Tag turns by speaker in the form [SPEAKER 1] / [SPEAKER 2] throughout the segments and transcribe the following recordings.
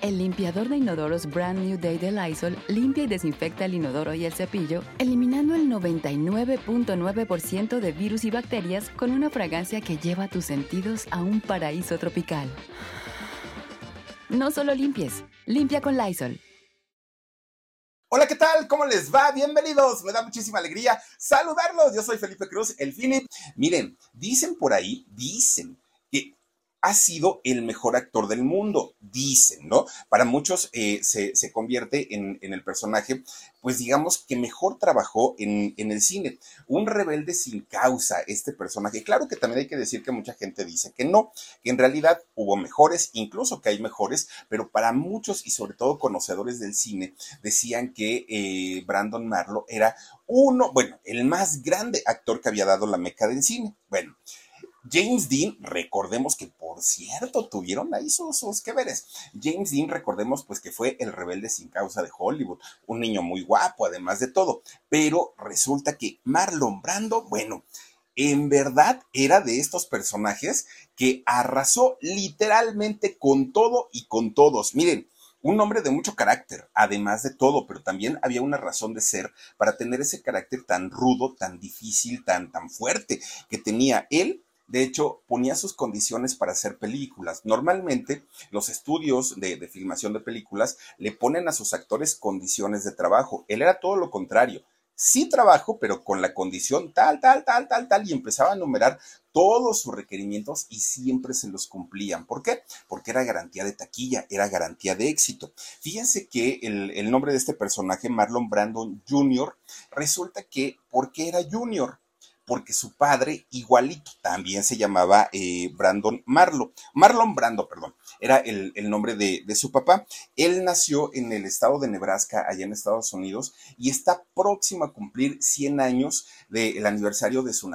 [SPEAKER 1] El limpiador de inodoros Brand New Day de Lysol limpia y desinfecta el inodoro y el cepillo, eliminando el 99.9% de virus y bacterias con una fragancia que lleva tus sentidos a un paraíso tropical. No solo limpies, limpia con Lysol.
[SPEAKER 2] Hola, ¿qué tal? ¿Cómo les va? Bienvenidos. Me da muchísima alegría saludarlos. Yo soy Felipe Cruz, el Fini. Miren, dicen por ahí, dicen ha sido el mejor actor del mundo, dicen, ¿no? Para muchos eh, se, convierte en, el personaje, pues digamos que mejor trabajó en, en, el cine. Un rebelde sin causa, este personaje. Claro que también hay que decir que mucha gente dice que no, que en realidad hubo mejores, incluso que hay mejores, pero para muchos y sobre todo conocedores del cine decían que eh, Brandon Marlowe era uno, bueno, el más grande actor que había dado la meca del cine. Bueno. James Dean, recordemos que por cierto tuvieron ahí sus, sus que veres. James Dean, recordemos pues que fue el rebelde sin causa de Hollywood, un niño muy guapo además de todo, pero resulta que Marlon Brando, bueno, en verdad era de estos personajes que arrasó literalmente con todo y con todos. Miren, un hombre de mucho carácter, además de todo, pero también había una razón de ser para tener ese carácter tan rudo, tan difícil, tan, tan fuerte que tenía él de hecho, ponía sus condiciones para hacer películas. Normalmente, los estudios de, filmación de películas le ponen a sus actores condiciones de trabajo. Él era todo lo contrario. Sí trabajo, pero con la condición tal, tal, tal, tal, tal, y empezaba a enumerar todos sus requerimientos y siempre se los cumplían. ¿Por qué? Porque era garantía de taquilla, era garantía de éxito. Fíjense que el, el nombre de este personaje, Marlon Brandon Jr., resulta que, ¿por qué era Junior? Porque su padre, igualito, también se llamaba eh, Brandon Marlo, Marlon Brando, perdón, era el, nombre de, su papá. Él nació en el estado de Nebraska, allá en Estados Unidos, y está próximo a cumplir 100 años del aniversario de su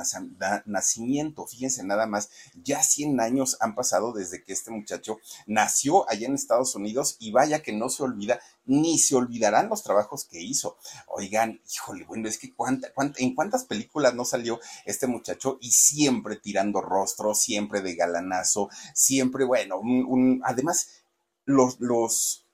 [SPEAKER 2] nacimiento. Fíjense nada más, ya 100 años han pasado desde que este muchacho nació allá en Estados Unidos y vaya que no se olvida ni se olvidarán los trabajos que hizo. Oigan, híjole, bueno, es que cuánta, en cuántas películas no salió este muchacho y siempre tirando rostro, siempre de galanazo, siempre, bueno, un, además, los, los,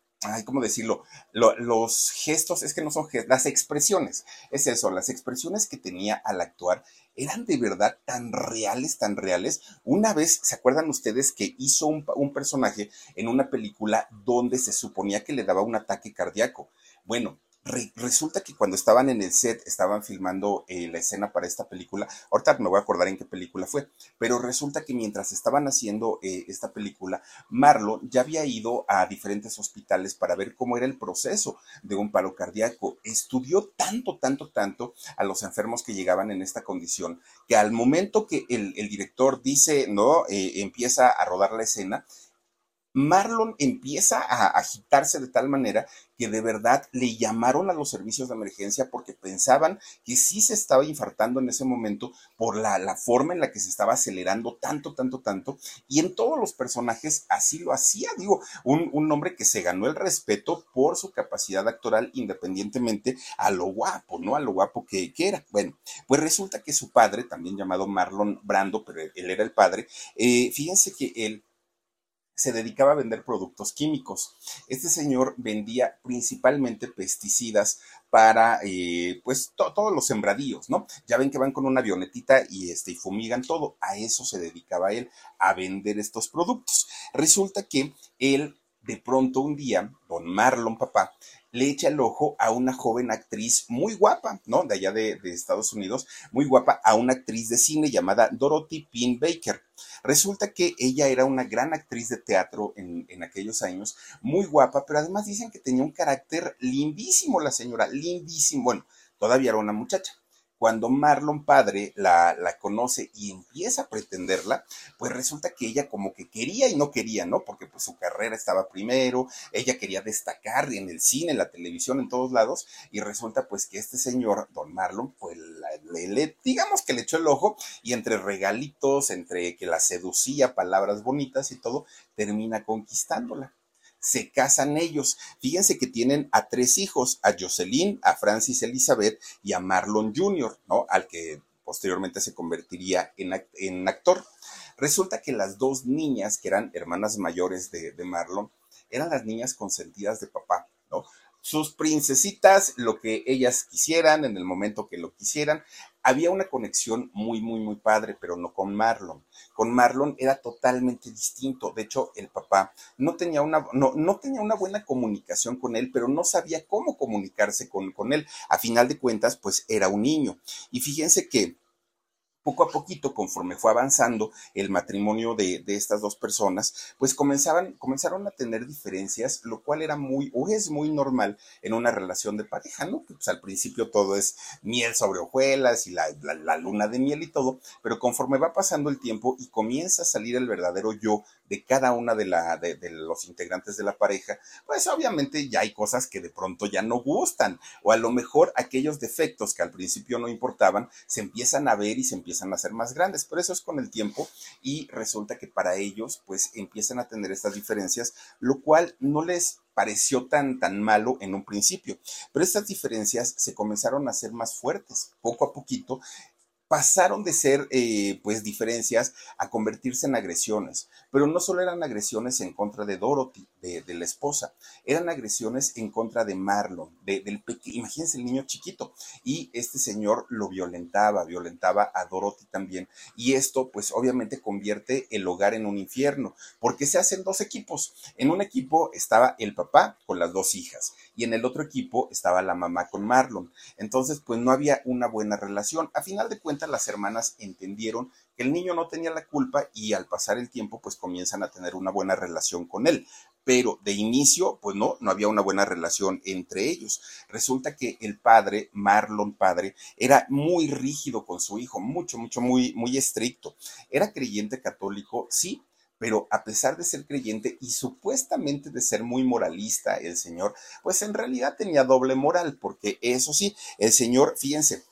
[SPEAKER 2] ¿cómo decirlo? los gestos, es que no son gestos, las expresiones, es eso, las expresiones que tenía al actuar eran de verdad tan reales, tan reales. Una vez, ¿se acuerdan ustedes que hizo un, personaje en una película donde se suponía que le daba un ataque cardíaco? Bueno, resulta que cuando estaban en el set, estaban filmando eh, la escena para esta película, ahorita me voy a acordar en qué película fue, pero resulta que mientras estaban haciendo eh, esta película, Marlon ya había ido a diferentes hospitales para ver cómo era el proceso de un paro cardíaco. Estudió tanto, tanto, tanto a los enfermos que llegaban en esta condición, que al momento que el, director dice, no, eh, empieza a rodar la escena, Marlon empieza a agitarse de tal manera que de verdad le llamaron a los servicios de emergencia porque pensaban que sí se estaba infartando en ese momento por la, forma en la que se estaba acelerando tanto, tanto, tanto. Y en todos los personajes así lo hacía, digo, un, hombre que se ganó el respeto por su capacidad actoral independientemente a lo guapo, ¿no? A lo guapo que, era. Bueno, pues resulta que su padre, también llamado Marlon Brando, pero él era el padre, eh, fíjense que él se dedicaba a vender productos químicos. Este señor vendía principalmente pesticidas para eh, pues todos los sembradíos, ¿no? Ya ven que van con una avionetita y este y fumigan todo. A eso se dedicaba él, a vender estos productos. Resulta que él de pronto un día, con Marlon Papá, le echa el ojo a una joven actriz muy guapa, ¿no? De allá de, Estados Unidos, muy guapa, a una actriz de cine llamada Dorothy Pin Baker. Resulta que ella era una gran actriz de teatro en, en, aquellos años, muy guapa, pero además dicen que tenía un carácter lindísimo la señora, lindísimo. Bueno, todavía era una muchacha cuando Marlon padre la, conoce y empieza a pretenderla, pues resulta que ella como que quería y no quería, ¿no? Porque pues su carrera estaba primero, ella quería destacar en el cine, en la televisión, en todos lados, y resulta pues que este señor, don Marlon, pues le, digamos que le echó el ojo y entre regalitos, entre que la seducía, palabras bonitas y todo, termina conquistándola se casan ellos. Fíjense que tienen a tres hijos, a Jocelyn, a Francis Elizabeth y a Marlon Jr., ¿no? Al que posteriormente se convertiría en, actor. Resulta que las dos niñas, que eran hermanas mayores de, de Marlon, eran las niñas consentidas de papá, ¿no? sus princesitas, lo que ellas quisieran, en el momento que lo quisieran. Había una conexión muy, muy, muy padre, pero no con Marlon. Con Marlon era totalmente distinto. De hecho, el papá no tenía una, no, no tenía una buena comunicación con él, pero no sabía cómo comunicarse con, con él. A final de cuentas, pues era un niño. Y fíjense que poco a poquito, conforme fue avanzando el matrimonio de, estas dos personas, pues comenzaban, comenzaron a tener diferencias, lo cual era muy, o es muy normal en una relación de pareja, ¿no? Pues al principio todo es miel sobre hojuelas y la, luna de miel y todo, pero conforme va pasando el tiempo y comienza a salir el verdadero yo de cada una de, la, de, los integrantes de la pareja, pues obviamente ya hay cosas que de pronto ya no gustan, o a lo mejor aquellos defectos que al principio no importaban, se empiezan a ver y se empiezan a ser más grandes, pero eso es con el tiempo y resulta que para ellos pues empiezan a tener estas diferencias, lo cual no les pareció tan, tan malo en un principio, pero estas diferencias se comenzaron a ser más fuertes poco a poquito pasaron de ser eh, pues diferencias a convertirse en agresiones, pero no solo eran agresiones en contra de Dorothy, de, la esposa, eran agresiones en contra de Marlon, de, del pequeño, imagínense el niño chiquito, y este señor lo violentaba, violentaba a Dorothy también, y esto pues obviamente convierte el hogar en un infierno, porque se hacen dos equipos, en un equipo estaba el papá con las dos hijas, y en el otro equipo estaba la mamá con Marlon, entonces pues no había una buena relación, a final de cuentas las hermanas entendieron el niño no tenía la culpa y al pasar el tiempo pues comienzan a tener una buena relación con él. Pero de inicio pues no, no había una buena relación entre ellos. Resulta que el padre, Marlon padre, era muy rígido con su hijo, mucho, mucho, muy, muy estricto. Era creyente católico, sí, pero a pesar de ser creyente y supuestamente de ser muy moralista el Señor, pues en realidad tenía doble moral, porque eso sí, el Señor, fíjense,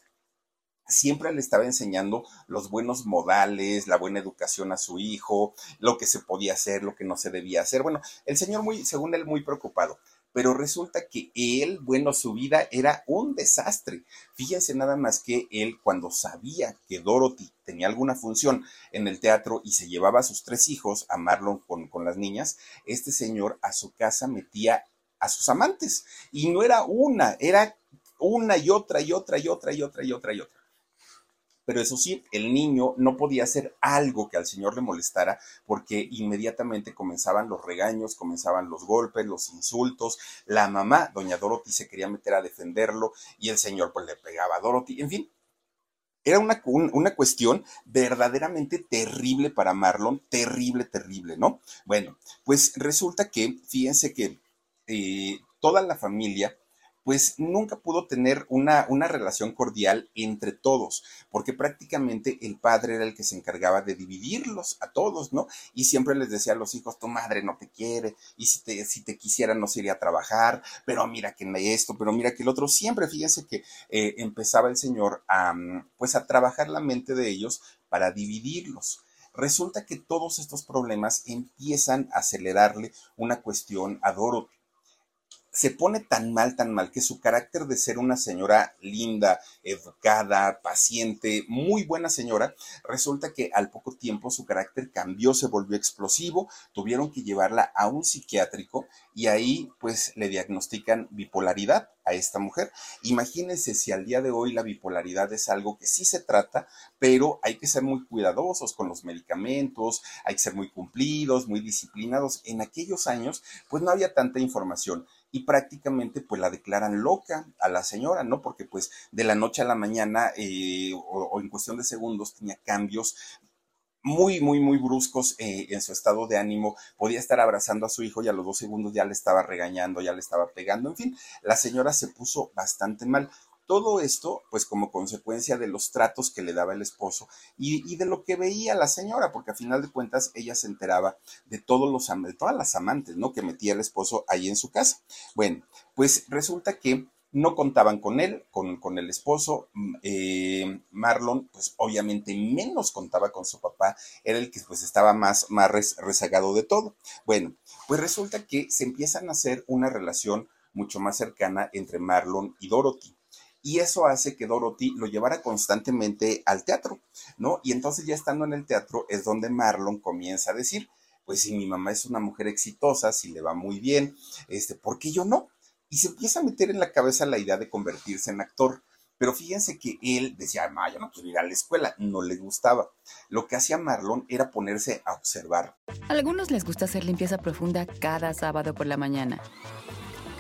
[SPEAKER 2] siempre le estaba enseñando los buenos modales, la buena educación a su hijo, lo que se podía hacer, lo que no se debía hacer. Bueno, el señor muy, según él, muy preocupado. Pero resulta que él, bueno, su vida era un desastre. Fíjense nada más que él, cuando sabía que Dorothy tenía alguna función en el teatro y se llevaba a sus tres hijos, a Marlon con, con las niñas, este señor a su casa metía a sus amantes. Y no era una, era una y otra y otra y otra y otra y otra y otra pero eso sí, el niño no podía hacer algo que al señor le molestara porque inmediatamente comenzaban los regaños, comenzaban los golpes, los insultos, la mamá, doña Dorothy, se quería meter a defenderlo y el señor pues le pegaba a Dorothy, en fin. Era una, una cuestión verdaderamente terrible para Marlon, terrible, terrible, ¿no? Bueno, pues resulta que, fíjense que eh, toda la familia pues nunca pudo tener una, una, relación cordial entre todos, porque prácticamente el padre era el que se encargaba de dividirlos a todos, ¿no? Y siempre les decía a los hijos, tu madre no te quiere, y si te, si te quisiera no se iría a trabajar, pero mira que esto, pero mira que el otro, siempre fíjense que eh, empezaba el Señor a, pues a trabajar la mente de ellos para dividirlos. Resulta que todos estos problemas empiezan a acelerarle una cuestión a Dorothy se pone tan mal, tan mal, que su carácter de ser una señora linda, educada, paciente, muy buena señora, resulta que al poco tiempo su carácter cambió, se volvió explosivo, tuvieron que llevarla a un psiquiátrico y ahí pues le diagnostican bipolaridad a esta mujer. Imagínense si al día de hoy la bipolaridad es algo que sí se trata, pero hay que ser muy cuidadosos con los medicamentos, hay que ser muy cumplidos, muy disciplinados. En aquellos años, pues no había tanta información y prácticamente pues la declaran loca a la señora, ¿no? Porque pues de la noche a la mañana eh, o, en cuestión de segundos tenía cambios muy, muy, muy bruscos eh, en su estado de ánimo. Podía estar abrazando a su hijo y a los dos segundos ya le estaba regañando, ya le estaba pegando. En fin, la señora se puso bastante mal. Todo esto, pues como consecuencia de los tratos que le daba el esposo y, de lo que veía la señora, porque a final de cuentas ella se enteraba de todos los de todas las amantes, ¿no? Que metía el esposo ahí en su casa. Bueno, pues resulta que no contaban con él, con, el esposo. Mm, eh, Marlon, pues obviamente menos contaba con su papá, era el que pues estaba más, más rezagado de todo. Bueno, pues resulta que se empiezan a hacer una relación mucho más cercana entre Marlon y Dorothy y eso hace que Dorothy lo llevara constantemente al teatro, ¿no? Y entonces ya estando en el teatro es donde Marlon comienza a decir, pues si mi mamá es una mujer exitosa, si le va muy bien, este, ¿por qué yo no? Y se empieza a meter en la cabeza la idea de convertirse en actor. Pero fíjense que él decía, no, yo no quiero ir a la escuela, no le gustaba. Lo que hacía Marlon era ponerse a observar.
[SPEAKER 1] A algunos les gusta hacer limpieza profunda cada sábado por la mañana.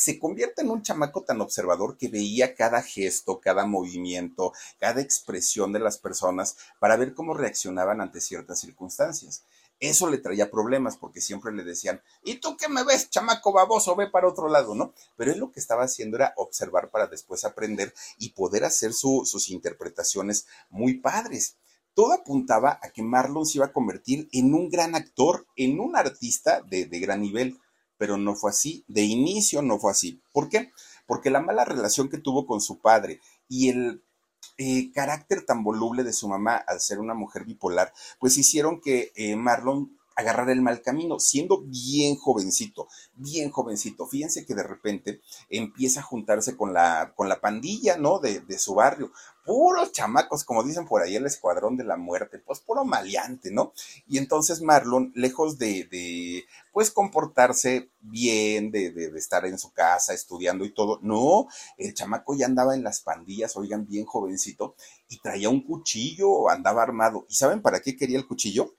[SPEAKER 2] se convierte en un chamaco tan observador que veía cada gesto, cada movimiento, cada expresión de las personas para ver cómo reaccionaban ante ciertas circunstancias. Eso le traía problemas porque siempre le decían, ¿y tú qué me ves, chamaco baboso? Ve para otro lado, ¿no? Pero él lo que estaba haciendo era observar para después aprender y poder hacer sus interpretaciones muy padres. Todo apuntaba a que Marlon se iba a convertir en un gran actor, en un artista de, de gran nivel pero no fue así. De inicio no fue así. ¿Por qué? Porque la mala relación que tuvo con su padre y el eh, carácter tan voluble de su mamá al ser una mujer bipolar, pues hicieron que eh, Marlon agarrar el mal camino, siendo bien jovencito, bien jovencito. Fíjense que de repente empieza a juntarse con la, con la pandilla, ¿no? De, de su barrio. Puros chamacos, como dicen por ahí, el escuadrón de la muerte, pues puro maleante, ¿no? Y entonces Marlon, lejos de, de pues comportarse bien, de, de, de, estar en su casa estudiando y todo, no, el chamaco ya andaba en las pandillas, oigan, bien jovencito, y traía un cuchillo, andaba armado. ¿Y saben para qué quería el cuchillo?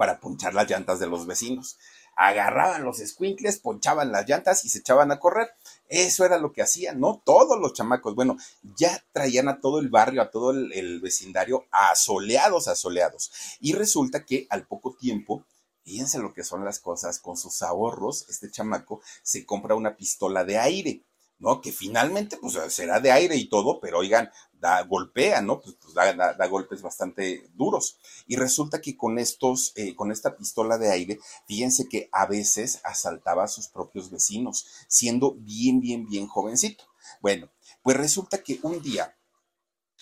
[SPEAKER 2] Para ponchar las llantas de los vecinos. Agarraban los squinkles, ponchaban las llantas y se echaban a correr. Eso era lo que hacían, ¿no? Todos los chamacos. Bueno, ya traían a todo el barrio, a todo el, vecindario asoleados, asoleados. Y resulta que al poco tiempo, fíjense lo que son las cosas, con sus ahorros, este chamaco se compra una pistola de aire. ¿no? Que finalmente, pues será de aire y todo, pero oigan, da, golpea, ¿no? Pues, pues da, golpes bastante duros. Y resulta que con estos, eh, con esta pistola de aire, fíjense que a veces asaltaba a sus propios vecinos, siendo bien, bien, bien jovencito. Bueno, pues resulta que un día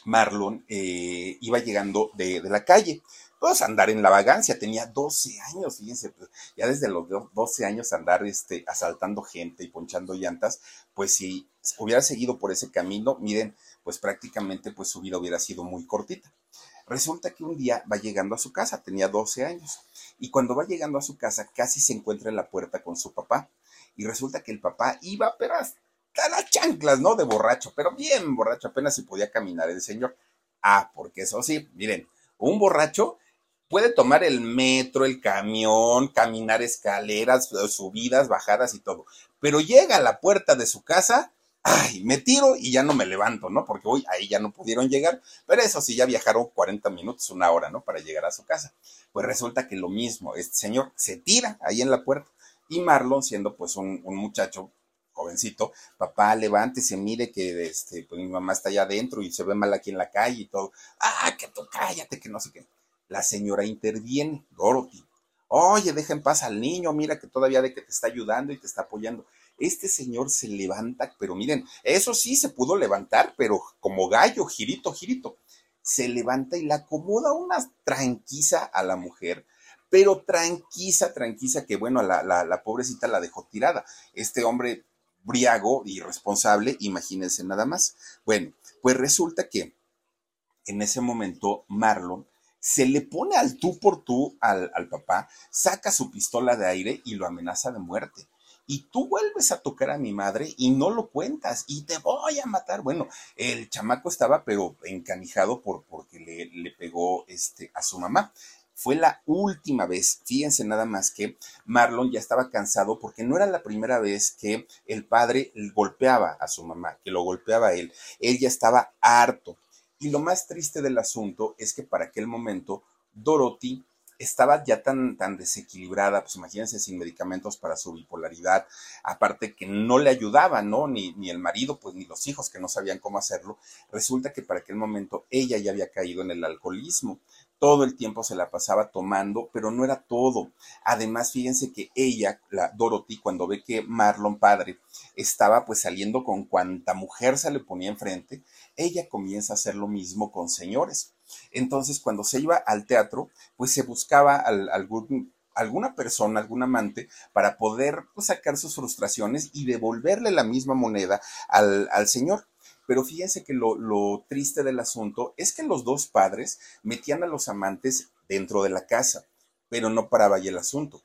[SPEAKER 2] Marlon eh, iba llegando de, de la calle pues andar en la vagancia, tenía 12 años, fíjense, pues, ya desde los 12 años andar este, asaltando gente y ponchando llantas, pues si hubiera seguido por ese camino, miren, pues prácticamente pues su vida hubiera sido muy cortita. Resulta que un día va llegando a su casa, tenía 12 años, y cuando va llegando a su casa casi se encuentra en la puerta con su papá, y resulta que el papá iba, pero hasta las chanclas, ¿no? De borracho, pero bien borracho, apenas si podía caminar el señor. Ah, porque eso sí, miren, un borracho puede tomar el metro, el camión, caminar escaleras, subidas, bajadas y todo. Pero llega a la puerta de su casa, ay, me tiro y ya no me levanto, ¿no? Porque hoy ahí ya no pudieron llegar. Pero eso sí, ya viajaron 40 minutos, una hora, ¿no? Para llegar a su casa. Pues resulta que lo mismo, este señor se tira ahí en la puerta. Y Marlon, siendo pues un, muchacho jovencito, papá, levántese, mire que este, pues mi mamá está allá adentro y se ve mal aquí en la calle y todo. Ah, que tú cállate, que no sé qué. La señora interviene, Dorothy. Oye, deja en paz al niño, mira que todavía de que te está ayudando y te está apoyando. Este señor se levanta, pero miren, eso sí se pudo levantar, pero como gallo, girito, girito. Se levanta y le acomoda una tranquiza a la mujer, pero tranquiza, tranquiza, que bueno, la, la, la pobrecita la dejó tirada. Este hombre briago, irresponsable, imagínense nada más. Bueno, pues resulta que en ese momento Marlon se le pone al tú por tú al, papá, saca su pistola de aire y lo amenaza de muerte. Y tú vuelves a tocar a mi madre y no lo cuentas y te voy a matar. Bueno, el chamaco estaba pero encanijado por, porque le, pegó este, a su mamá. Fue la última vez, fíjense nada más que Marlon ya estaba cansado porque no era la primera vez que el padre golpeaba a su mamá, que lo golpeaba a él. Él ya estaba harto. Y lo más triste del asunto es que para aquel momento Dorothy estaba ya tan, tan desequilibrada, pues imagínense sin medicamentos para su bipolaridad, aparte que no le ayudaba, ¿no? Ni, ni el marido, pues ni los hijos que no sabían cómo hacerlo. Resulta que para aquel momento ella ya había caído en el alcoholismo todo el tiempo se la pasaba tomando, pero no era todo. Además, fíjense que ella, la Dorothy, cuando ve que Marlon padre estaba pues saliendo con cuanta mujer se le ponía enfrente, ella comienza a hacer lo mismo con señores. Entonces, cuando se iba al teatro, pues se buscaba al, algún alguna persona, algún amante, para poder pues, sacar sus frustraciones y devolverle la misma moneda al, al señor. Pero fíjense que lo, lo, triste del asunto es que los dos padres metían a los amantes dentro de la casa, pero no paraba ahí el asunto.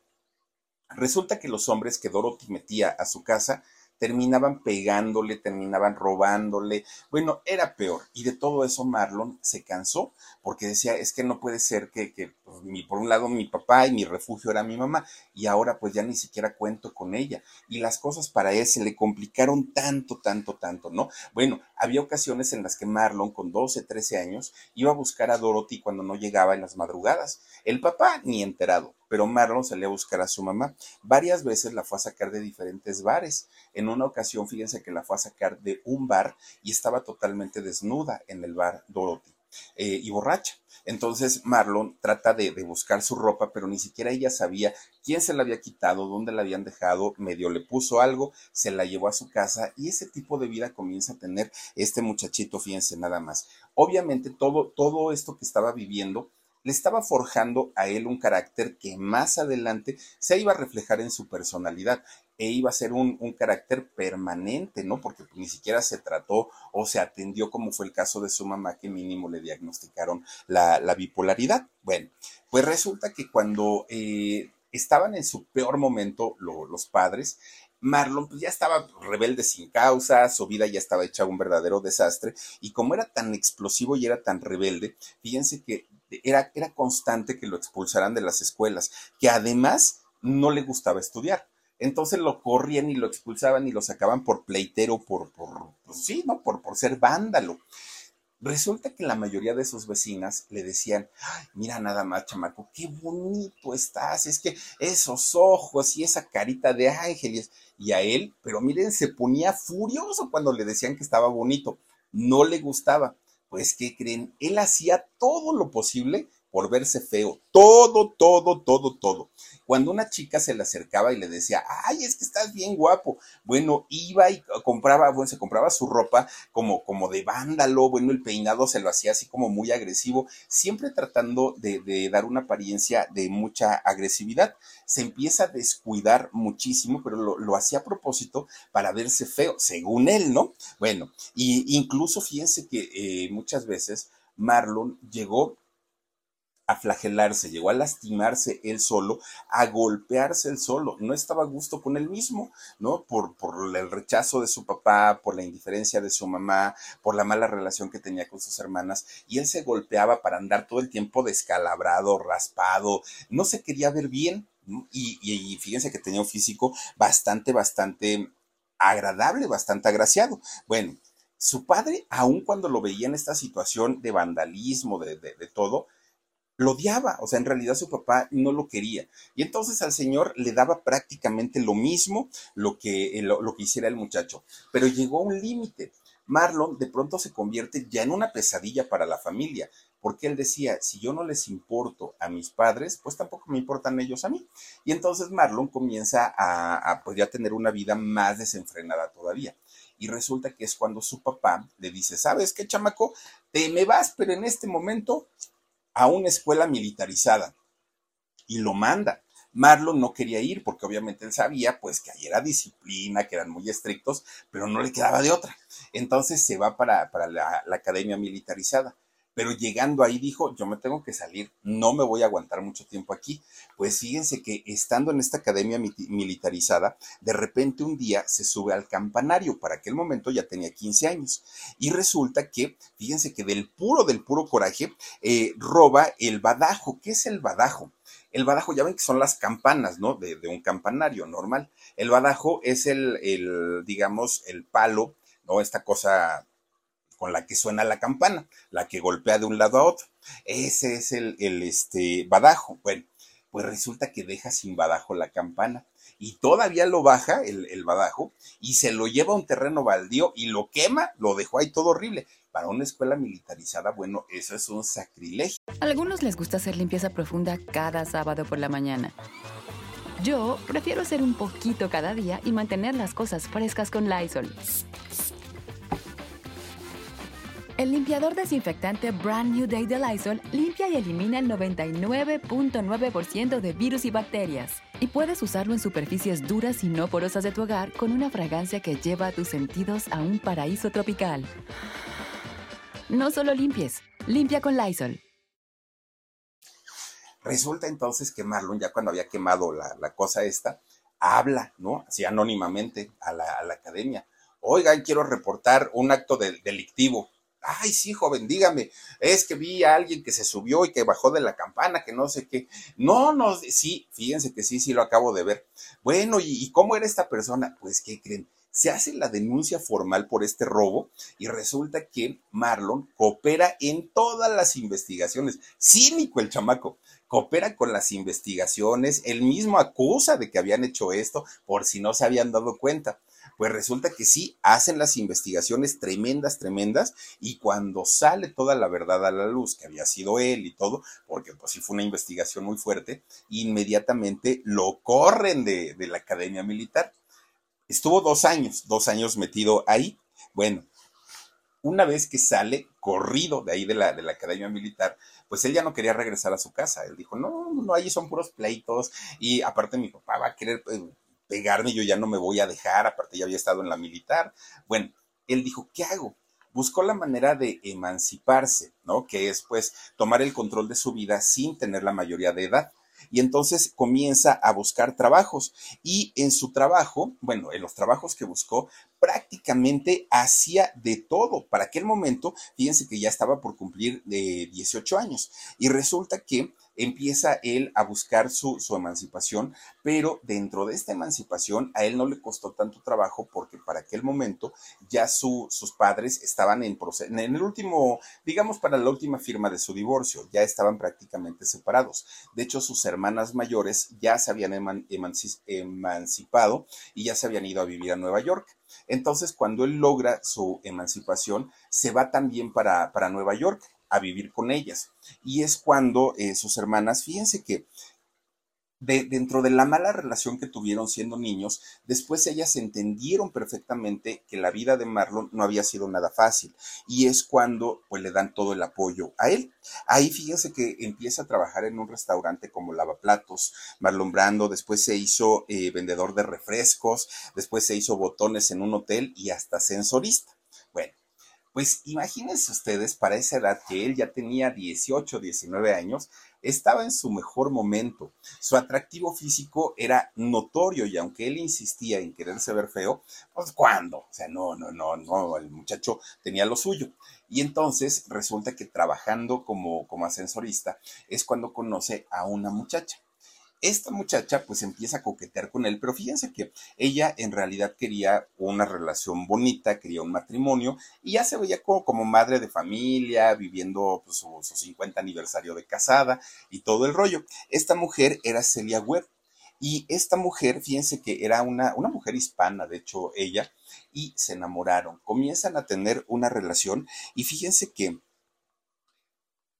[SPEAKER 2] Resulta que los hombres que Dorothy metía a su casa terminaban pegándole, terminaban robándole. Bueno, era peor. Y de todo eso Marlon se cansó porque decía, es que no puede ser que, que mi, por un lado mi papá y mi refugio era mi mamá y ahora pues ya ni siquiera cuento con ella. Y las cosas para él se le complicaron tanto, tanto, tanto, ¿no? Bueno, había ocasiones en las que Marlon con 12, 13 años iba a buscar a Dorothy cuando no llegaba en las madrugadas. El papá ni enterado pero Marlon salía a buscar a su mamá. Varias veces la fue a sacar de diferentes bares. En una ocasión, fíjense que la fue a sacar de un bar y estaba totalmente desnuda en el bar Dorothy eh, y borracha. Entonces Marlon trata de, de, buscar su ropa, pero ni siquiera ella sabía quién se la había quitado, dónde la habían dejado, medio le puso algo, se la llevó a su casa y ese tipo de vida comienza a tener este muchachito, fíjense nada más. Obviamente todo, todo esto que estaba viviendo le estaba forjando a él un carácter que más adelante se iba a reflejar en su personalidad e iba a ser un, un carácter permanente, ¿no? Porque ni siquiera se trató o se atendió como fue el caso de su mamá, que mínimo le diagnosticaron la, la bipolaridad. Bueno, pues resulta que cuando eh, estaban en su peor momento lo, los padres, Marlon pues ya estaba rebelde sin causa, su vida ya estaba hecha un verdadero desastre y como era tan explosivo y era tan rebelde, fíjense que era, era constante que lo expulsaran de las escuelas, que además no le gustaba estudiar. Entonces lo corrían y lo expulsaban y lo sacaban por pleitero, por, por pues sí, ¿no? Por, por ser vándalo. Resulta que la mayoría de sus vecinas le decían, Ay, mira nada más, chamaco, qué bonito estás, es que esos ojos y esa carita de ángeles. Y a él, pero miren, se ponía furioso cuando le decían que estaba bonito. No le gustaba. Pues, ¿qué creen? Él hacía todo lo posible por verse feo. Todo, todo, todo, todo. Cuando una chica se le acercaba y le decía, ay, es que estás bien guapo, bueno, iba y compraba, bueno, se compraba su ropa como, como de vándalo, bueno, el peinado se lo hacía así como muy agresivo, siempre tratando de, dar una apariencia de mucha agresividad. Se empieza a descuidar muchísimo, pero lo, lo hacía a propósito para verse feo, según él, ¿no? Bueno, y incluso fíjense que eh, muchas veces Marlon llegó a flagelarse, llegó a lastimarse él solo, a golpearse él solo, no estaba a gusto con él mismo, ¿no? Por, por el rechazo de su papá, por la indiferencia de su mamá, por la mala relación que tenía con sus hermanas, y él se golpeaba para andar todo el tiempo descalabrado, raspado, no se quería ver bien, y, fíjense que tenía un físico bastante, bastante agradable, bastante agraciado. Bueno, su padre, aun cuando lo veía en esta situación de vandalismo, de todo, lo odiaba, o sea, en realidad su papá no lo quería. Y entonces al señor le daba prácticamente lo mismo lo que, lo, lo que hiciera el muchacho. Pero llegó a un límite. Marlon de pronto se convierte ya en una pesadilla para la familia, porque él decía, si yo no les importo a mis padres, pues tampoco me importan ellos a mí. Y entonces Marlon comienza a, a pues tener una vida más desenfrenada todavía. Y resulta que es cuando su papá le dice, ¿sabes qué, chamaco? Te me vas, pero en este momento a una escuela militarizada. Y lo manda. Marlon no quería ir porque obviamente él sabía pues que ahí era disciplina, que eran muy estrictos, pero no le quedaba de otra. Entonces se va para, para la, la academia militarizada pero llegando ahí dijo, yo me tengo que salir, no me voy a aguantar mucho tiempo aquí. Pues fíjense que estando en esta academia militarizada, de repente un día se sube al campanario, para aquel momento ya tenía 15 años, y resulta que, fíjense que del puro, del puro coraje, eh, roba el badajo. ¿Qué es el badajo? El badajo, ya ven que son las campanas, ¿no? De, de un campanario normal. El badajo es el, el, digamos, el palo, ¿no? Esta cosa con la que suena la campana, la que golpea de un lado a otro. Ese es el, el este, badajo. Bueno, pues resulta que deja sin badajo la campana y todavía lo baja el, el, badajo y se lo lleva a un terreno baldío y lo quema, lo dejó ahí todo horrible. Para una escuela militarizada, bueno, eso es un sacrilegio.
[SPEAKER 1] A algunos les gusta hacer limpieza profunda cada sábado por la mañana. Yo prefiero hacer un poquito cada día y mantener las cosas frescas con Lysol. El limpiador desinfectante Brand New Day de Lysol limpia y elimina el 99.9% de virus y bacterias. Y puedes usarlo en superficies duras y no porosas de tu hogar con una fragancia que lleva a tus sentidos a un paraíso tropical. No solo limpies, limpia con Lysol.
[SPEAKER 2] Resulta entonces que Marlon, ya cuando había quemado la, cosa esta, habla, ¿no? Así anónimamente a la, academia. Oigan, quiero reportar un acto de, delictivo Ay, sí, joven, dígame, es que vi a alguien que se subió y que bajó de la campana, que no sé qué. No, no, sí, fíjense que sí, sí lo acabo de ver. Bueno, ¿y, cómo era esta persona? Pues, ¿qué creen? Se hace la denuncia formal por este robo y resulta que Marlon coopera en todas las investigaciones. Cínico el chamaco coopera con las investigaciones, él mismo acusa de que habían hecho esto por si no se habían dado cuenta. Pues resulta que sí, hacen las investigaciones tremendas, tremendas, y cuando sale toda la verdad a la luz, que había sido él y todo, porque pues sí fue una investigación muy fuerte, inmediatamente lo corren de, de la academia militar. Estuvo dos años, dos años metido ahí. Bueno, una vez que sale corrido de ahí de la, de la academia militar, pues él ya no quería regresar a su casa. Él dijo, no, no, ahí son puros pleitos y aparte mi papá va a querer pues, pegarme, yo ya no me voy a dejar, aparte ya había estado en la militar. Bueno, él dijo, ¿qué hago? Buscó la manera de emanciparse, ¿no? Que es pues tomar el control de su vida sin tener la mayoría de edad y entonces comienza a buscar trabajos y en su trabajo, bueno, en los trabajos que buscó, prácticamente hacía de todo. Para aquel momento, fíjense que ya estaba por cumplir de 18 años y resulta que empieza él a buscar su, emancipación, pero dentro de esta emancipación a él no le costó tanto trabajo porque para aquel momento ya su, sus padres estaban en, en el último, digamos para la última firma de su divorcio, ya estaban prácticamente separados. De hecho, sus hermanas mayores ya se habían eman, emancipado y ya se habían ido a vivir a Nueva York. Entonces, cuando él logra su emancipación, se va también para Nueva York a vivir con ellas. Y es cuando eh, sus hermanas, fíjense que de, dentro de la mala relación que tuvieron siendo niños, después ellas entendieron perfectamente que la vida de Marlon no había sido nada fácil y es cuando pues le dan todo el apoyo a él. Ahí fíjense que empieza a trabajar en un restaurante como lavaplatos, Marlon Brando, después se hizo eh, vendedor de refrescos, después se hizo botones en un hotel y hasta sensorista. Pues imagínense ustedes, para esa edad que él ya tenía 18, 19 años, estaba en su mejor momento. Su atractivo físico era notorio y aunque él insistía en quererse ver feo, pues ¿cuándo? O sea, no, no, no, no, el muchacho tenía lo suyo. Y entonces resulta que trabajando como, como ascensorista es cuando conoce a una muchacha esta muchacha pues empieza a coquetear con él, pero fíjense que ella en realidad quería una relación bonita, quería un matrimonio y ya se veía como, como madre de familia, viviendo pues, su, su 50 aniversario de casada y todo el rollo. Esta mujer era Celia Webb. Y esta mujer, fíjense que era una, una mujer hispana, de hecho ella, y se enamoraron, comienzan a tener una relación y fíjense que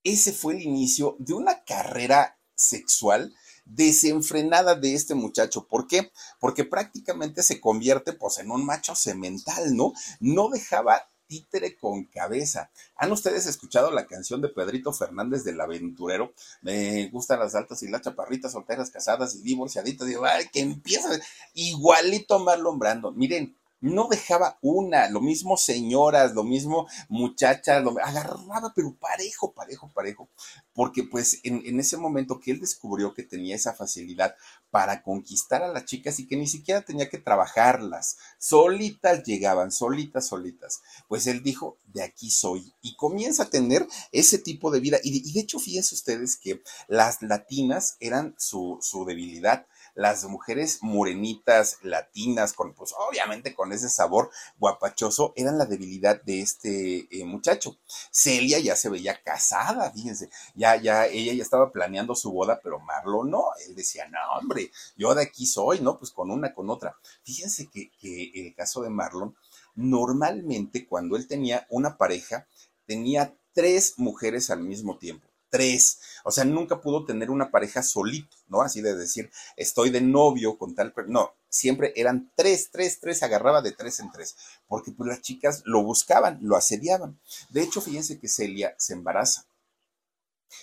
[SPEAKER 2] ese fue el inicio de una carrera sexual desenfrenada de este muchacho. ¿Por qué? Porque prácticamente se convierte pues en un macho semental, ¿no? No dejaba títere con cabeza. ¿Han ustedes escuchado la canción de Pedrito Fernández del Aventurero? Me gustan las altas y las chaparritas, solteras, casadas y divorciaditas. Digo, ay, que empieza igualito Marlon Brando. Miren, no dejaba una, lo mismo señoras, lo mismo muchachas, lo, agarraba, pero parejo, parejo, parejo, porque pues en, en, ese momento que él descubrió que tenía esa facilidad para conquistar a las chicas y que ni siquiera tenía que trabajarlas, solitas llegaban, solitas, solitas, pues él dijo, de aquí soy, y comienza a tener ese tipo de vida, y, y de hecho fíjense ustedes que las latinas eran su, su debilidad, las mujeres morenitas, latinas, con, pues obviamente con ese sabor guapachoso, eran la debilidad de este eh, muchacho. Celia ya se veía casada, fíjense, ya, ya, ella ya estaba planeando su boda, pero Marlon no, él decía, no, hombre, yo de aquí soy, ¿no? Pues con una, con otra. Fíjense que, que el caso de Marlon, normalmente cuando él tenía una pareja, tenía tres mujeres al mismo tiempo tres. O sea, nunca pudo tener una pareja solito, ¿no? Así de decir, estoy de novio con tal, no, siempre eran tres, tres, tres, agarraba de tres en tres, porque pues las chicas lo buscaban, lo asediaban. De hecho, fíjense que Celia se embaraza.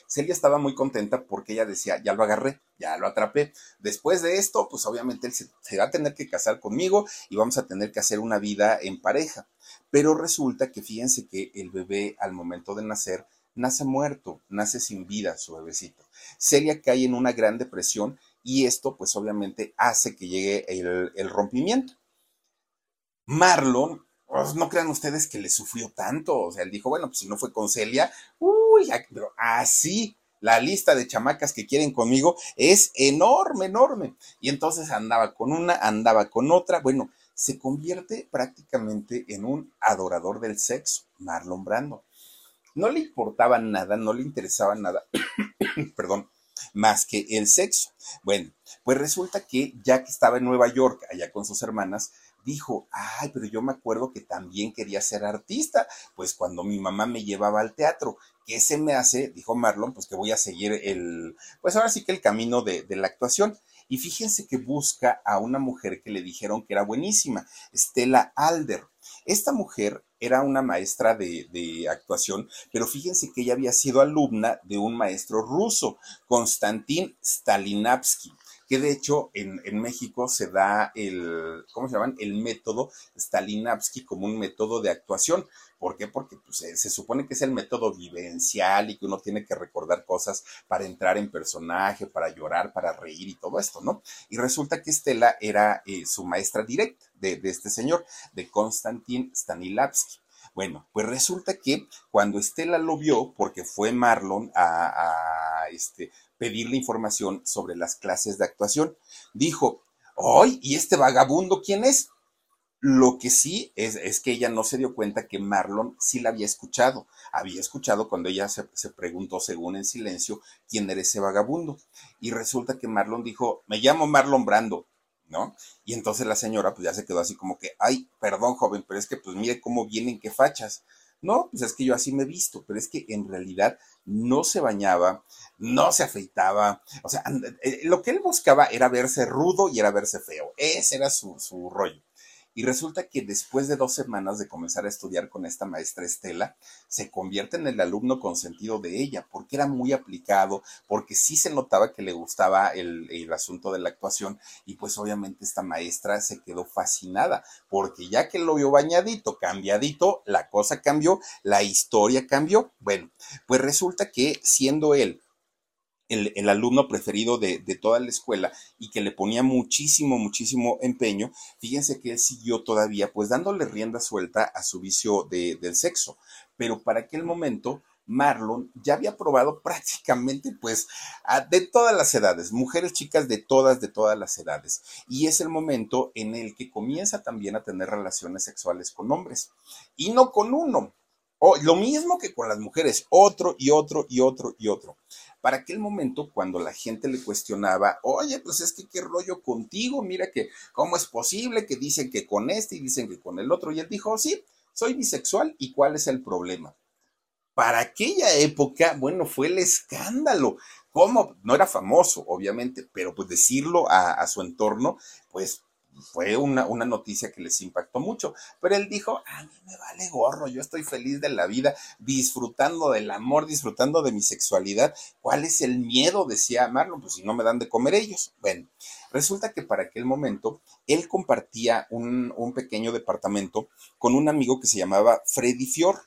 [SPEAKER 2] Celia estaba muy contenta porque ella decía, ya lo agarré, ya lo atrapé. Después de esto, pues obviamente él se, se, va a tener que casar conmigo y vamos a tener que hacer una vida en pareja. Pero resulta que fíjense que el bebé al momento de nacer nace muerto, nace sin vida su bebecito. Celia cae en una gran depresión y esto pues obviamente hace que llegue el, rompimiento. Marlon, pues, no crean ustedes que le sufrió tanto, o sea, él dijo, bueno, pues si no fue con Celia, uy, pero así la lista de chamacas que quieren conmigo es enorme, enorme. Y entonces andaba con una, andaba con otra, bueno, se convierte prácticamente en un adorador del sexo, Marlon Brando no le importaba nada, no le interesaba nada, perdón, más que el sexo. Bueno, pues resulta que ya que estaba en Nueva York, allá con sus hermanas, dijo, ay, pero yo me acuerdo que también quería ser artista, pues cuando mi mamá me llevaba al teatro, ¿qué se me hace? Dijo Marlon, pues que voy a seguir el, pues ahora sí que el camino de, la actuación. Y fíjense que busca a una mujer que le dijeron que era buenísima, Stella Alder. Esta mujer era una maestra de, actuación, pero fíjense que ella había sido alumna de un maestro ruso, Konstantin Stalinavsky que de hecho en, en, México se da el, ¿cómo se llaman? El método Stalinavsky como un método de actuación. ¿Por qué? Porque pues, se supone que es el método vivencial y que uno tiene que recordar cosas para entrar en personaje, para llorar, para reír y todo esto, ¿no? Y resulta que Estela era eh, su maestra directa de, este señor, de Konstantin Stanislavski. Bueno, pues resulta que cuando Estela lo vio, porque fue Marlon a, a este, pedirle información sobre las clases de actuación. Dijo, ¡ay! ¿Y este vagabundo quién es? Lo que sí es, es, que ella no se dio cuenta que Marlon sí la había escuchado. Había escuchado cuando ella se, se, preguntó, según en silencio, quién era ese vagabundo. Y resulta que Marlon dijo, me llamo Marlon Brando, ¿no? Y entonces la señora pues ya se quedó así como que, ay, perdón joven, pero es que pues mire cómo vienen, qué fachas. No, pues es que yo así me he visto, pero es que en realidad no se bañaba, no se afeitaba, o sea, eh, lo que él buscaba era verse rudo y era verse feo, ese era su, su rollo. Y resulta que después de dos semanas de comenzar a estudiar con esta maestra Estela, se convierte en el alumno consentido de ella, porque era muy aplicado, porque sí se notaba que le gustaba el, asunto de la actuación, y pues obviamente esta maestra se quedó fascinada, porque ya que lo vio bañadito, cambiadito, la cosa cambió, la historia cambió. Bueno, pues resulta que siendo él el, alumno preferido de, toda la escuela y que le ponía muchísimo, muchísimo empeño, fíjense que él siguió todavía pues dándole rienda suelta a su vicio de, del sexo. Pero para aquel momento, Marlon ya había probado prácticamente pues de todas las edades, mujeres chicas de todas, de todas las edades. Y es el momento en el que comienza también a tener relaciones sexuales con hombres. Y no con uno, lo mismo que con las mujeres, otro y otro y otro y otro. Para aquel momento, cuando la gente le cuestionaba, oye, pues es que qué rollo contigo, mira que, ¿cómo es posible que dicen que con este y dicen que con el otro? Y él dijo, sí, soy bisexual y cuál es el problema. para aquella época, bueno, fue el escándalo. ¿Cómo? No era famoso, obviamente, pero pues decirlo a su entorno, pues fue una, una, noticia que les impactó mucho. Pero él dijo, a mí me vale gorro, yo estoy feliz de la vida, disfrutando del amor, disfrutando de mi sexualidad. ¿Cuál es el miedo? Decía Marlon, pues si no me dan de comer ellos. Bueno, resulta que para aquel momento él compartía un, un pequeño departamento con un amigo que se llamaba Freddy Fior.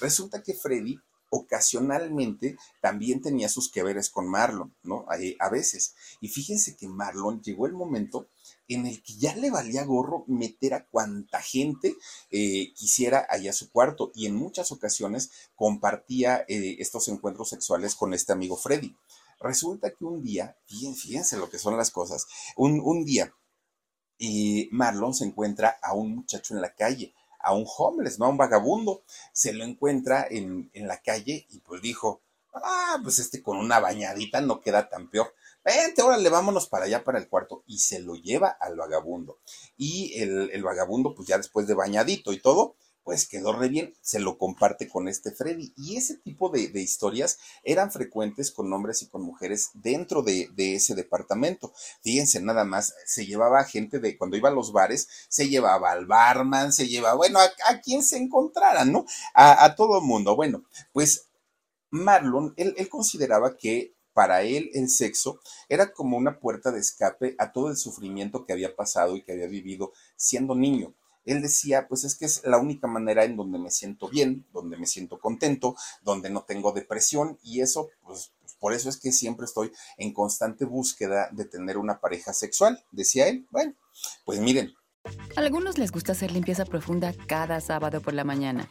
[SPEAKER 2] Resulta que Freddy ocasionalmente también tenía sus que veres con Marlon, ¿no? A, veces. Y fíjense que Marlon llegó el momento en el que ya le valía gorro meter a cuanta gente eh, quisiera allá a su cuarto y en muchas ocasiones compartía eh, estos encuentros sexuales con este amigo Freddy. Resulta que un día, fíjense lo que son las cosas, un, día y Marlon se encuentra a un muchacho en la calle, a un homeless, ¿no? A un vagabundo. Se lo encuentra en, en la calle y pues dijo, ah, pues este con una bañadita no queda tan peor. Vente, órale, vámonos para allá, para el cuarto. Y se lo lleva al vagabundo. Y el, el vagabundo, pues ya después de bañadito y todo, pues quedó re bien, se lo comparte con este Freddy. Y ese tipo de, de historias eran frecuentes con hombres y con mujeres dentro de, de, ese departamento. Fíjense, nada más, se llevaba gente de, cuando iba a los bares, se llevaba al barman, se llevaba, bueno, a, a quien se encontrara, ¿no? A, a todo el mundo. Bueno, pues Marlon, él, él consideraba que para él el sexo era como una puerta de escape a todo el sufrimiento que había pasado y que había vivido siendo niño él decía, pues es que es la única manera en donde me siento bien, donde me siento contento, donde no tengo depresión y eso, pues, por eso es que siempre estoy en constante búsqueda de tener una pareja sexual, decía él. Bueno, pues miren.
[SPEAKER 1] A algunos les gusta hacer limpieza profunda cada sábado por la mañana.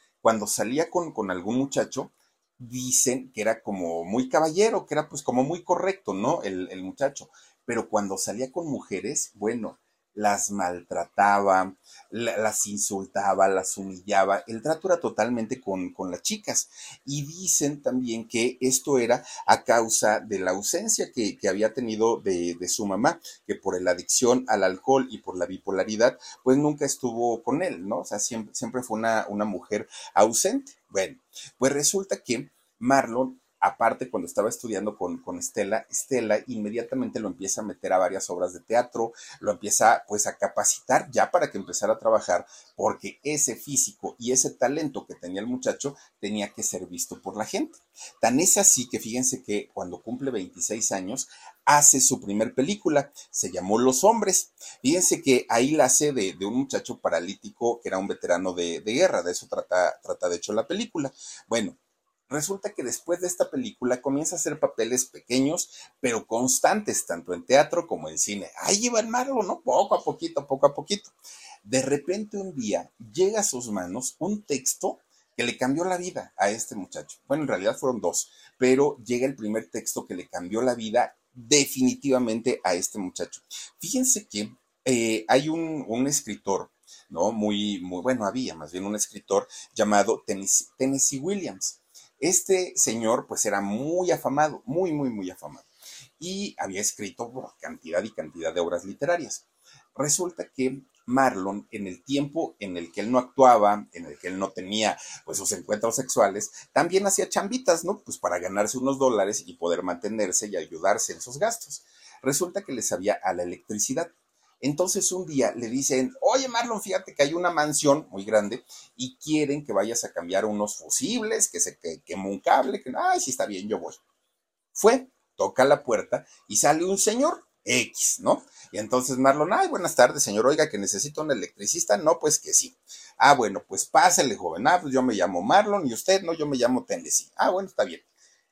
[SPEAKER 2] cuando salía con, con algún muchacho, dicen que era como muy caballero, que era pues como muy correcto, ¿no? El, el muchacho. Pero cuando salía con mujeres, bueno, las maltrataba, las insultaba, las humillaba. El trato era totalmente con, con, las chicas. Y dicen también que esto era a causa de la ausencia que, que había tenido de, de, su mamá, que por la adicción al alcohol y por la bipolaridad, pues nunca estuvo con él, ¿no? O sea, siempre, siempre fue una, una mujer ausente. Bueno, pues resulta que Marlon aparte cuando estaba estudiando con, con Estela, Estela inmediatamente lo empieza a meter a varias obras de teatro, lo empieza pues a capacitar ya para que empezara a trabajar, porque ese físico y ese talento que tenía el muchacho tenía que ser visto por la gente. Tan es así que fíjense que cuando cumple 26 años, hace su primer película, se llamó Los Hombres. Fíjense que ahí la hace de, de un muchacho paralítico que era un veterano de, de guerra, de eso trata, trata de hecho la película. Bueno, Resulta que después de esta película comienza a hacer papeles pequeños, pero constantes, tanto en teatro como en cine. Ahí lleva el marro, ¿no? Poco a poquito, poco a poquito. De repente un día llega a sus manos un texto que le cambió la vida a este muchacho. Bueno, en realidad fueron dos, pero llega el primer texto que le cambió la vida definitivamente a este muchacho. Fíjense que eh, hay un, un escritor, ¿no? Muy, muy, bueno, había más bien un escritor llamado Tennessee Williams este señor pues era muy afamado, muy, muy, muy afamado. Y había escrito cantidad y cantidad de obras literarias. Resulta que Marlon, en el tiempo en el que él no actuaba, en el que él no tenía pues sus encuentros sexuales, también hacía chambitas, ¿no? Pues para ganarse unos dólares y poder mantenerse y ayudarse en sus gastos. Resulta que le sabía a la electricidad. Entonces un día le dicen, oye Marlon, fíjate que hay una mansión muy grande y quieren que vayas a cambiar unos fusibles, que se que, un cable, que, ay, sí está bien, yo voy. Fue, toca la puerta y sale un señor X, ¿no? Y entonces Marlon, ay, buenas tardes, señor, oiga, que necesito un electricista, no, pues que sí. Ah, bueno, pues pásele, joven, ah, pues yo me llamo Marlon y usted, no, yo me llamo Tennessee. Ah, bueno, está bien.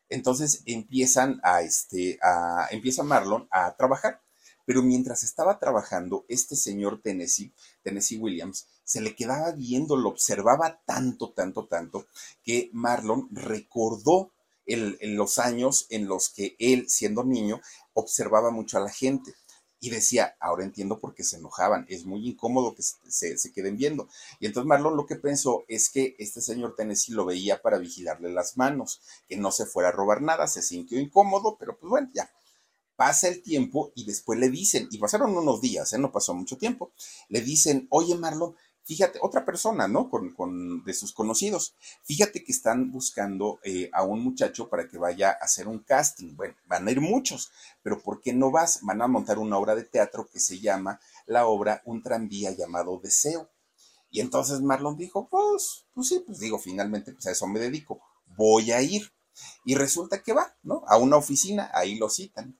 [SPEAKER 2] Entonces empiezan a, este, a, empieza Marlon a trabajar Pero mientras estaba trabajando, este señor Tennessee, Tennessee Williams, se le quedaba viendo, lo observaba tanto, tanto, tanto, que Marlon recordó los años en los que él, siendo niño, observaba mucho a la gente y decía, ahora entiendo por qué se enojaban, es muy incómodo que se, se, queden viendo. Y entonces Marlon lo que pensó es que este señor Tennessee lo veía para vigilarle las manos, que no se fuera a robar nada, se sintió incómodo, pero pues bueno, ya. Pasa el tiempo y después le dicen, y pasaron unos días, ¿eh? no pasó mucho tiempo, le dicen, oye Marlon, fíjate, otra persona, ¿no? Con, de sus conocidos. Fíjate que están buscando eh, a un muchacho para que vaya a hacer un casting. Bueno, van a ir muchos, pero ¿por qué no vas? Van a montar una obra de teatro que se llama la obra Un tranvía llamado Deseo. Y entonces Marlon dijo, pues, pues sí, pues digo, finalmente pues a eso me dedico, voy a ir. Y resulta que va, ¿no? A una oficina, ahí lo citan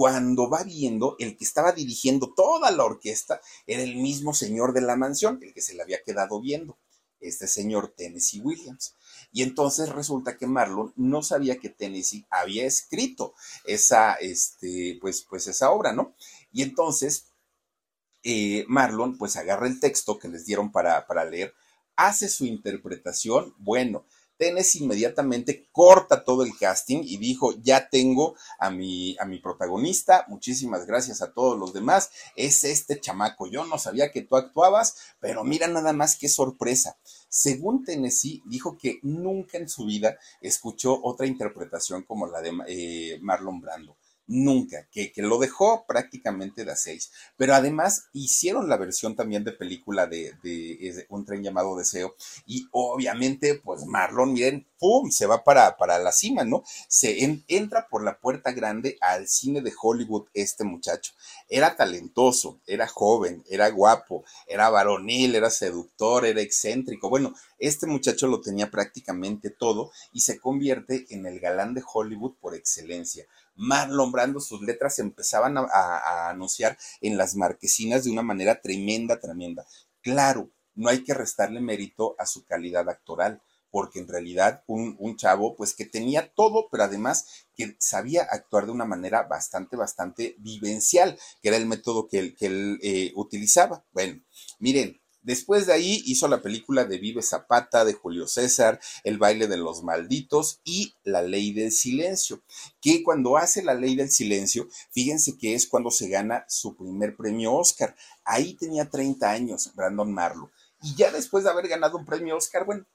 [SPEAKER 2] cuando va viendo, el que estaba dirigiendo toda la orquesta era el mismo señor de la mansión, el que se le había quedado viendo, este señor Tennessee Williams. Y entonces resulta que Marlon no sabía que Tennessee había escrito esa, este, pues, pues esa obra, ¿no? Y entonces eh, Marlon, pues agarra el texto que les dieron para, para leer, hace su interpretación, bueno, Tennessee inmediatamente corta todo el casting y dijo, ya tengo a mi, a mi protagonista, muchísimas gracias a todos los demás, es este chamaco, yo no sabía que tú actuabas, pero mira nada más qué sorpresa. Según Tennessee, dijo que nunca en su vida escuchó otra interpretación como la de eh, Marlon Brando nunca, que, lo dejó prácticamente de a seis. Pero además hicieron la versión también de película de, Un tren llamado Deseo. Y obviamente, pues Marlon, miren, ¡pum! se va para, para la cima, ¿no? Se entra por la puerta grande al cine de Hollywood este muchacho. Era talentoso, era joven, era guapo, era varonil, era seductor, era excéntrico. Bueno, este muchacho lo tenía prácticamente todo y se convierte en el galán de Hollywood por excelencia. Marlon Brando, sus letras empezaban a, anunciar en las marquesinas de una manera tremenda, tremenda. Claro, no hay que restarle mérito a su calidad actoral, porque en realidad un, chavo, pues que tenía todo, pero además que sabía actuar de una manera bastante, bastante vivencial, que era el método que él, que eh, utilizaba. Bueno, miren, Después de ahí hizo la película de Vive Zapata, de Julio César, El baile de los malditos y La ley del silencio, que cuando hace La ley del silencio, fíjense que es cuando se gana su primer premio Oscar. Ahí tenía 30 años Brandon Marlowe. Y ya después de haber ganado un premio Oscar, bueno,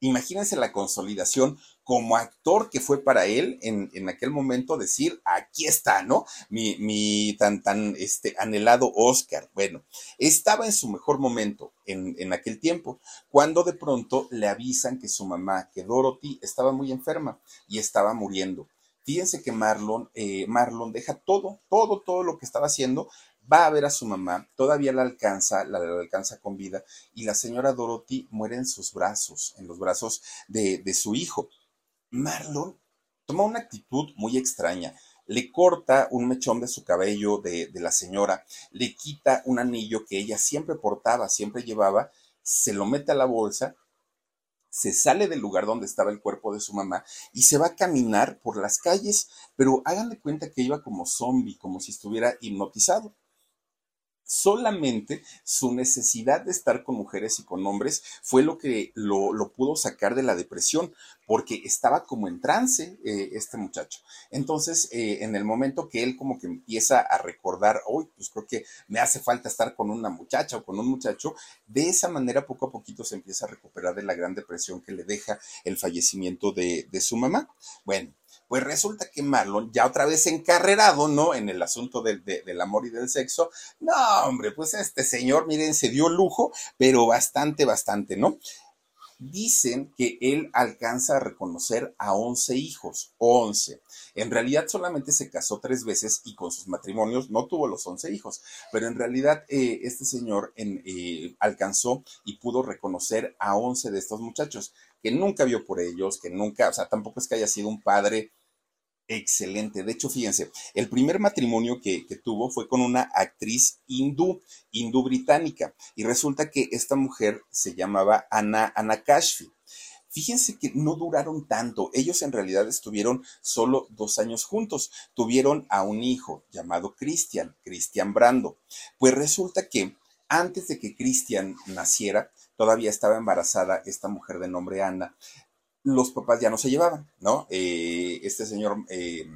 [SPEAKER 2] imagínense la consolidación como actor que fue para él en, aquel momento decir, aquí está, ¿no? Mi, mi tan, tan este, anhelado Oscar. Bueno, estaba en su mejor momento en, en, aquel tiempo, cuando de pronto le avisan que su mamá, que Dorothy, estaba muy enferma y estaba muriendo. Fíjense que Marlon, eh, Marlon deja todo, todo, todo lo que estaba haciendo va a ver a su mamá, todavía la alcanza, la, alcanza con vida, y la señora Dorothy muere en sus brazos, en los brazos de, su hijo. Marlon toma una actitud muy extraña. Le corta un mechón de su cabello de, de la señora, le quita un anillo que ella siempre portaba, siempre llevaba, se lo mete a la bolsa se sale del lugar donde estaba el cuerpo de su mamá y se va a caminar por las calles, pero háganle cuenta que iba como zombie, como si estuviera hipnotizado solamente su necesidad de estar con mujeres y con hombres fue lo que lo, pudo sacar de la depresión, porque estaba como en trance eh, este muchacho. Entonces, eh, en el momento que él como que empieza a recordar, hoy pues creo que me hace falta estar con una muchacha o con un muchacho, de esa manera poco a poquito se empieza a recuperar de la gran depresión que le deja el fallecimiento de, de su mamá. Bueno, pues resulta que Marlon, ya otra vez encarrerado, ¿no? En el asunto del, del amor y del sexo, no, hombre, pues este señor, miren, se dio lujo, pero bastante, bastante, ¿no? Dicen que él alcanza a reconocer a 11 hijos, 11. En realidad solamente se casó tres veces y con sus matrimonios no tuvo los 11 hijos, pero en realidad eh, este señor eh, alcanzó y pudo reconocer a 11 de estos muchachos, que nunca vio por ellos, que nunca, o sea, tampoco es que haya sido un padre excelente. De hecho, fíjense, el primer matrimonio que, tuvo fue con una actriz hindú, hindú británica, y resulta que esta mujer se llamaba Ana, Ana Kashfi. Fíjense que no duraron tanto. Ellos en realidad estuvieron solo dos años juntos. Tuvieron a un hijo llamado Cristian, Cristian Brando. Pues resulta que antes de que Cristian naciera, todavía estaba embarazada esta mujer de nombre Ana. Los papás ya no se llevaban, ¿no? Eh, este señor eh,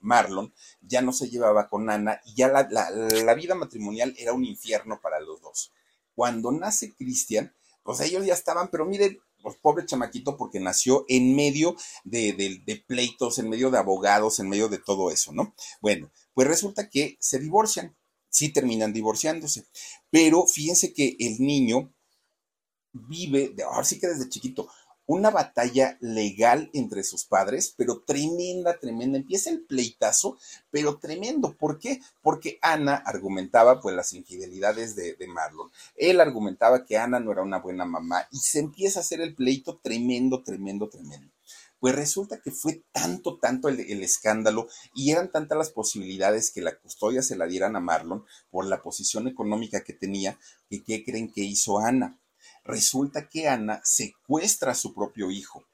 [SPEAKER 2] Marlon ya no se llevaba con Ana y ya la, vida matrimonial era un infierno para los dos. Cuando nace Cristian, pues ellos ya estaban, pero miren, pues pobre chamaquito porque nació en medio de, de, pleitos, en medio de abogados, en medio de todo eso, ¿no? Bueno, pues resulta que se divorcian, sí terminan divorciándose, pero fíjense que el niño vive, ahora sí que desde chiquito, una batalla legal entre sus padres, pero tremenda, tremenda. Empieza el pleitazo, pero tremendo. ¿Por qué? Porque Ana argumentaba pues las infidelidades de, Marlon. Él argumentaba que Ana no era una buena mamá y se empieza a hacer el pleito tremendo, tremendo, tremendo. Pues resulta que fue tanto, tanto el, el, escándalo y eran tantas las posibilidades que la custodia se la dieran a Marlon por la posición económica que tenía, que ¿qué creen que hizo Ana? Resulta que Ana secuestra a su propio hijo,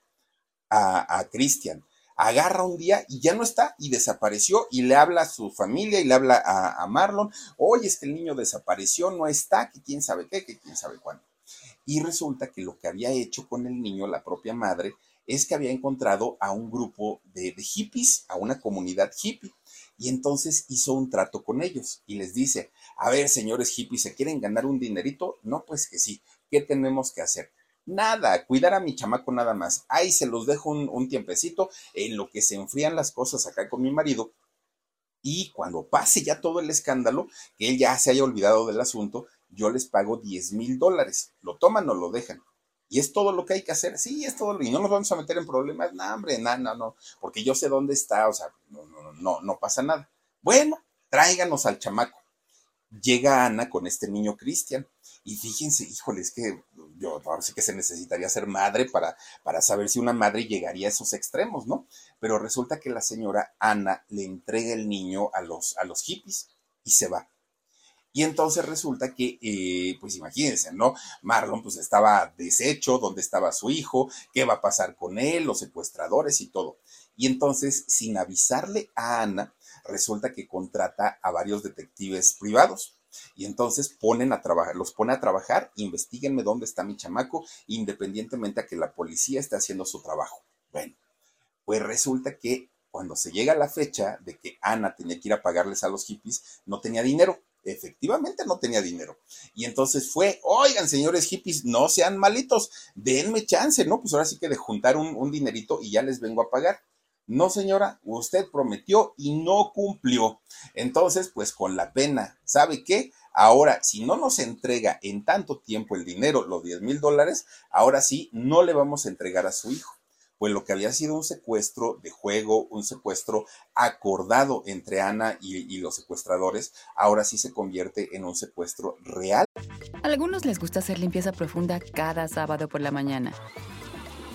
[SPEAKER 2] a, a Cristian. Agarra un día y ya no está y desapareció y le habla a su familia y le habla a, Marlon, oye, es que el niño desapareció, no está, que quién sabe qué, que quién sabe cuándo. Y resulta que lo que había hecho con el niño la propia madre es que había encontrado a un grupo de, de hippies, a una comunidad hippie y entonces hizo un trato con ellos y les dice, a ver, señores hippies, ¿se quieren ganar un dinerito? No, pues que sí. ¿Qué tenemos que hacer? Nada, cuidar a mi chamaco nada más. Ahí se los dejo un, tiempecito en lo que se enfrían las cosas acá con mi marido. Y cuando pase ya todo el escándalo, que él ya se haya olvidado del asunto, yo les pago 10 mil dólares. ¿Lo toman o lo dejan? Y es todo lo que hay que hacer. Sí, es todo. Y no nos vamos a meter en problemas. No, hombre, no, no, no. Porque yo sé dónde está. O sea, no, no, no, no pasa nada. Bueno, tráiganos al chamaco llega Ana con este niño Cristian. Y fíjense, híjole, es que yo ahora sí que se necesitaría ser madre para, para saber si una madre llegaría a esos extremos, ¿no? Pero resulta que la señora Ana le entrega el niño a los, a los hippies y se va. Y entonces resulta que, eh, pues imagínense, ¿no? Marlon pues estaba deshecho, ¿dónde estaba su hijo? ¿Qué va a pasar con él? Los secuestradores y todo. Y entonces, sin avisarle a Ana, resulta que contrata a varios detectives privados. Y entonces ponen a trabajar, los pone a trabajar, investiguenme dónde está mi chamaco, independientemente a que la policía esté haciendo su trabajo. Bueno, pues resulta que cuando se llega la fecha de que Ana tenía que ir a pagarles a los hippies, no tenía dinero. Efectivamente no tenía dinero. Y entonces fue, oigan, señores hippies, no sean malitos, denme chance, ¿no? Pues ahora sí que de juntar un, un dinerito y ya les vengo a pagar. No, señora, usted prometió y no cumplió. Entonces, pues con la pena, ¿sabe qué? Ahora, si no nos entrega en tanto tiempo el dinero, los 10 mil dólares, ahora sí, no le vamos a entregar a su hijo. Pues lo que había sido un secuestro de juego, un secuestro acordado entre Ana y, y los secuestradores, ahora sí se convierte en un secuestro real.
[SPEAKER 1] A algunos les gusta hacer limpieza profunda cada sábado por la mañana.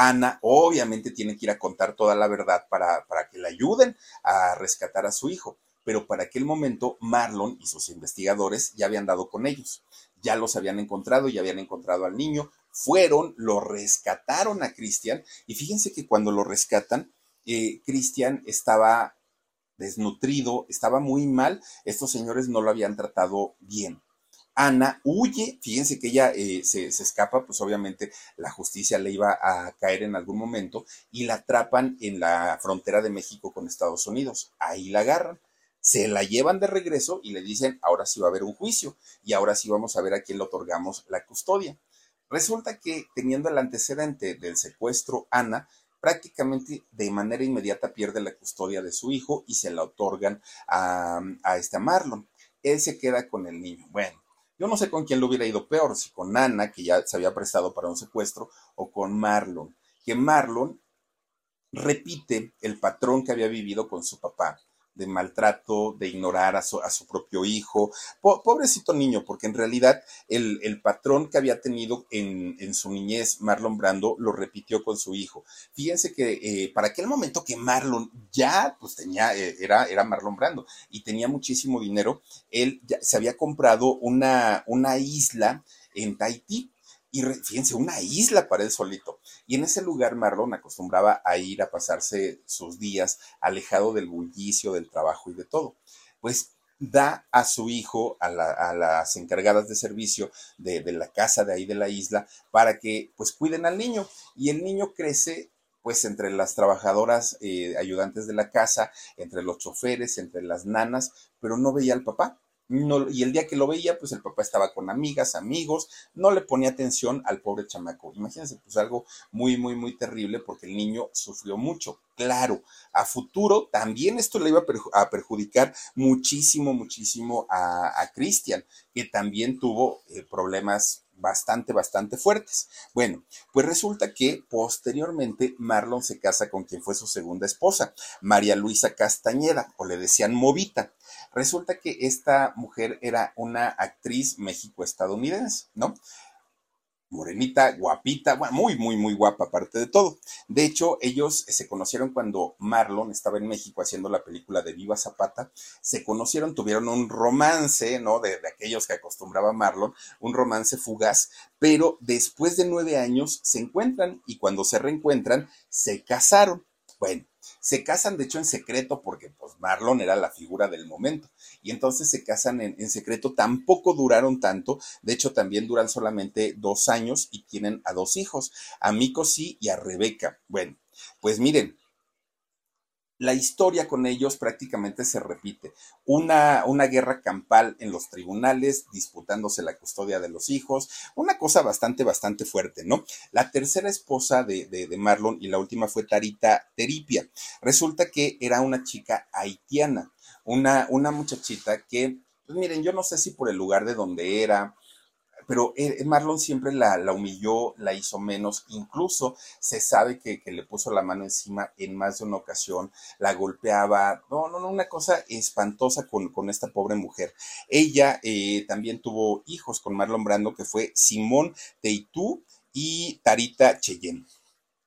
[SPEAKER 2] Ana obviamente tiene que ir a contar toda la verdad para, para que le ayuden a rescatar a su hijo. Pero para aquel momento Marlon y sus investigadores ya habían dado con ellos. Ya los habían encontrado, ya habían encontrado al niño. Fueron, lo rescataron a Cristian. Y fíjense que cuando lo rescatan, eh, Cristian estaba desnutrido, estaba muy mal. Estos señores no lo habían tratado bien. Ana huye, fíjense que ella eh, se, escapa, pues obviamente la justicia le iba a caer en algún momento y la atrapan en la frontera de México con Estados Unidos. Ahí la agarran, se la llevan de regreso y le dicen, ahora sí va a haber un juicio y ahora sí vamos a ver a quién le otorgamos la custodia. Resulta que teniendo el antecedente del secuestro, Ana prácticamente de manera inmediata pierde la custodia de su hijo y se la otorgan a, a este Marlon. Él se queda con el niño. Bueno, yo no sé con quién le hubiera ido peor, si con Ana, que ya se había prestado para un secuestro, o con Marlon. Que Marlon repite el patrón que había vivido con su papá de maltrato, de ignorar a su, propio hijo. pobrecito niño, porque en realidad el, patrón que había tenido en, su niñez Marlon Brando lo repitió con su hijo. Fíjense que eh, para aquel momento que Marlon ya pues tenía, eh, era, era Marlon Brando y tenía muchísimo dinero, él ya se había comprado una, una isla en Tahití y fíjense, una isla para él solito. Y en ese lugar Marlon acostumbraba a ir a pasarse sus días alejado del bullicio, del trabajo y de todo. Pues da a su hijo, a, las encargadas de servicio de, la casa de ahí de la isla, para que pues cuiden al niño. Y el niño crece pues entre las trabajadoras eh, ayudantes de la casa, entre los choferes, entre las nanas, pero no veía al papá y el día que lo veía, pues el papá estaba con amigas, amigos, no le ponía atención al pobre chamaco. Imagínense, pues algo muy, muy, muy terrible porque el niño sufrió mucho. Claro, a futuro también esto le iba a perjudicar muchísimo, muchísimo a, a Cristian, que también tuvo eh, problemas bastante, bastante fuertes. Bueno, pues resulta que posteriormente Marlon se casa con quien fue su segunda esposa, María Luisa Castañeda, o le decían Movita. Resulta que esta mujer era una actriz México-estadounidense, ¿no? morenita, guapita, bueno, muy, muy, muy guapa, aparte de todo. De hecho, ellos se conocieron cuando Marlon estaba en México haciendo la película de Viva Zapata. Se conocieron, tuvieron un romance, ¿no? De, de aquellos que acostumbraba Marlon, un romance fugaz, pero después de nueve años se encuentran y cuando se reencuentran, se casaron. Bueno, se casan, de hecho, en secreto, porque pues Marlon era la figura del momento. Y entonces se casan en, secreto, tampoco duraron tanto, de hecho también duran solamente dos años y tienen a dos hijos, a Miko sí y a Rebeca. Bueno, pues miren, la historia con ellos prácticamente se repite. Una, una, guerra campal en los tribunales, disputándose la custodia de los hijos, una cosa bastante, bastante fuerte, ¿no? La tercera esposa de, de, Marlon y la última fue Tarita Teripia. Resulta que era una chica haitiana, una, una muchachita que, pues miren, yo no sé si por el lugar de donde era, pero eh, Marlon siempre la, humilló, la hizo menos, incluso se sabe que, le puso la mano encima en más de una ocasión, la golpeaba, no, no, no, una cosa espantosa con, esta pobre mujer. Ella eh, también tuvo hijos con Marlon Brando, que fue Simón Teitú y Tarita Cheyenne.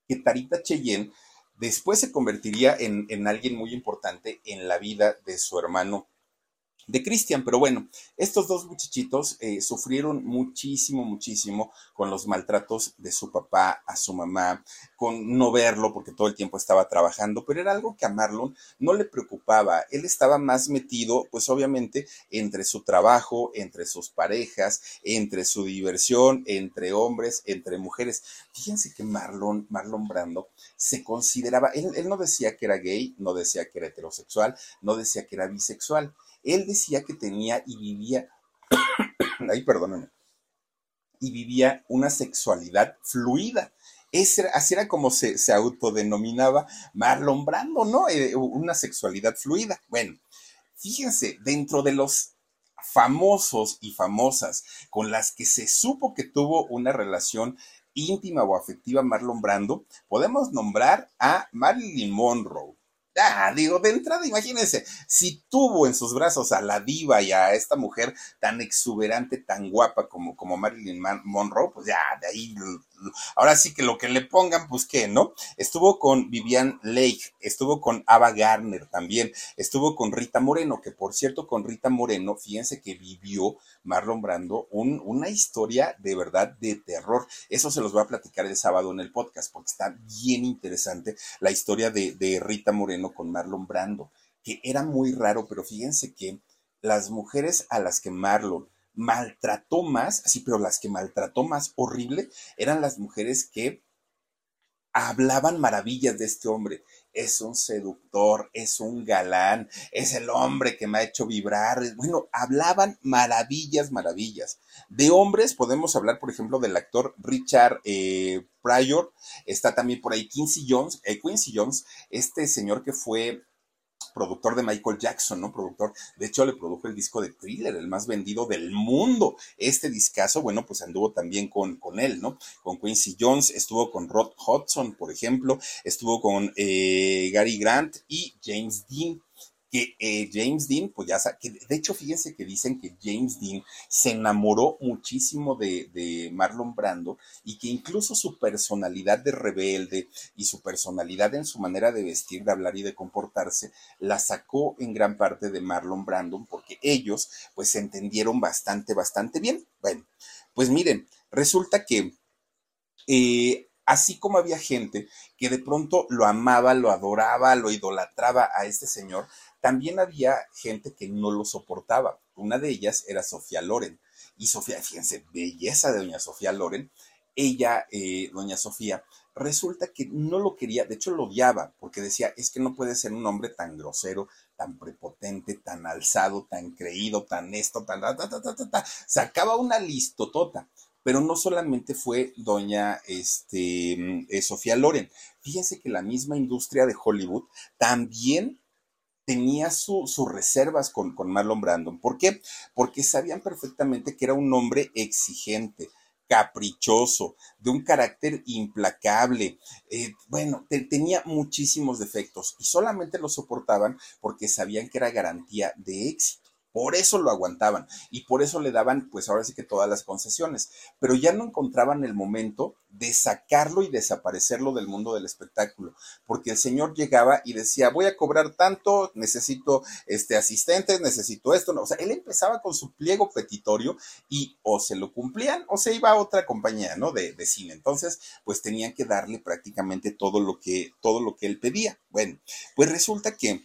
[SPEAKER 2] Que Tarita Cheyenne después se convertiría en alguien muy importante en la vida de su hermano de Cristian. Pero bueno, estos dos muchachitos eh, sufrieron muchísimo, muchísimo con los maltratos de su papá a su mamá, con no verlo porque todo el tiempo estaba trabajando, pero era algo que a Marlon no le preocupaba. Él estaba más metido, pues obviamente, entre su trabajo, entre sus parejas, entre su diversión, entre hombres, entre mujeres. Fíjense que Marlon, Marlon Brando se consideraba, él, él no decía que era gay, no decía que era heterosexual, no decía que era bisexual él decía que tenía y vivía, ahí perdónenme, y vivía una sexualidad fluida. así era como se, se, autodenominaba Marlon Brando, ¿no? Eh, una sexualidad fluida. Bueno, fíjense, dentro de los famosos y famosas con las que se supo que tuvo una relación íntima o afectiva Marlon Brando, podemos nombrar a Marilyn Monroe, Ah, digo, de entrada, imagínense, si tuvo en sus brazos a la diva y a esta mujer tan exuberante, tan guapa como, como Marilyn Monroe, pues ya, de ahí ahora sí que lo que le pongan, pues qué, ¿no? Estuvo con Vivian Lake, estuvo con Ava Garner también, estuvo con Rita Moreno, que por cierto, con Rita Moreno, fíjense que vivió Marlon Brando una historia de verdad de terror. Eso se los voy a platicar el sábado en el podcast, porque está bien interesante la historia de, de Rita Moreno con Marlon Brando, que era muy raro, pero fíjense que las mujeres a las que Marlon maltrató más, sí, pero las que maltrató más horrible eran las mujeres que hablaban maravillas de este hombre. Es un seductor, es un galán, es el hombre que me ha hecho vibrar. Bueno, hablaban maravillas, maravillas. De hombres podemos hablar, por ejemplo, del actor Richard eh, Pryor. Está también por ahí Quincy Jones, eh, Quincy Jones, este señor que fue productor de Michael Jackson, ¿no? Productor, de hecho le produjo el disco de Thriller, el más vendido del mundo. Este discazo, bueno, pues anduvo también con, con él, ¿no? Con Quincy Jones, estuvo con Rod Hudson, por ejemplo, estuvo con eh, Gary Grant y James Dean que eh, James Dean, pues ya sabe, que de hecho fíjense que dicen que James Dean se enamoró muchísimo de, de, Marlon Brando y que incluso su personalidad de rebelde y su personalidad en su manera de vestir, de hablar y de comportarse, la sacó en gran parte de Marlon Brando porque ellos pues se entendieron bastante, bastante bien. Bueno, pues miren, resulta que... Eh, así como había gente que de pronto lo amaba, lo adoraba, lo idolatraba a este señor, también había gente que no lo soportaba. Una de ellas era Sofía Loren. Y Sofía, fíjense, belleza de doña Sofía Loren. Ella, eh, doña Sofía, resulta que no lo quería, de hecho lo odiaba, porque decía, es que no puede ser un hombre tan grosero, tan prepotente, tan alzado, tan creído, tan esto, tan... Ta, ta, ta, ta, Sacaba una listotota pero no solamente fue doña este, eh, Sofía Loren. Fíjense que la misma industria de Hollywood también tenía sus reservas con, con Marlon Brandon. ¿Por qué? Porque sabían perfectamente que era un hombre exigente, caprichoso, de un carácter implacable. Eh, bueno, tenía muchísimos defectos y solamente lo soportaban porque sabían que era garantía de éxito. Por eso lo aguantaban y por eso le daban, pues ahora sí que todas las concesiones, pero ya no encontraban el momento de sacarlo y desaparecerlo del mundo del espectáculo, porque el señor llegaba y decía, voy a cobrar tanto, necesito este asistentes, necesito esto, no, o sea, él empezaba con su pliego petitorio y o se lo cumplían o se iba a otra compañía, ¿no? De, de cine. Entonces, pues tenían que darle prácticamente todo lo que, todo lo que él pedía. Bueno, pues resulta que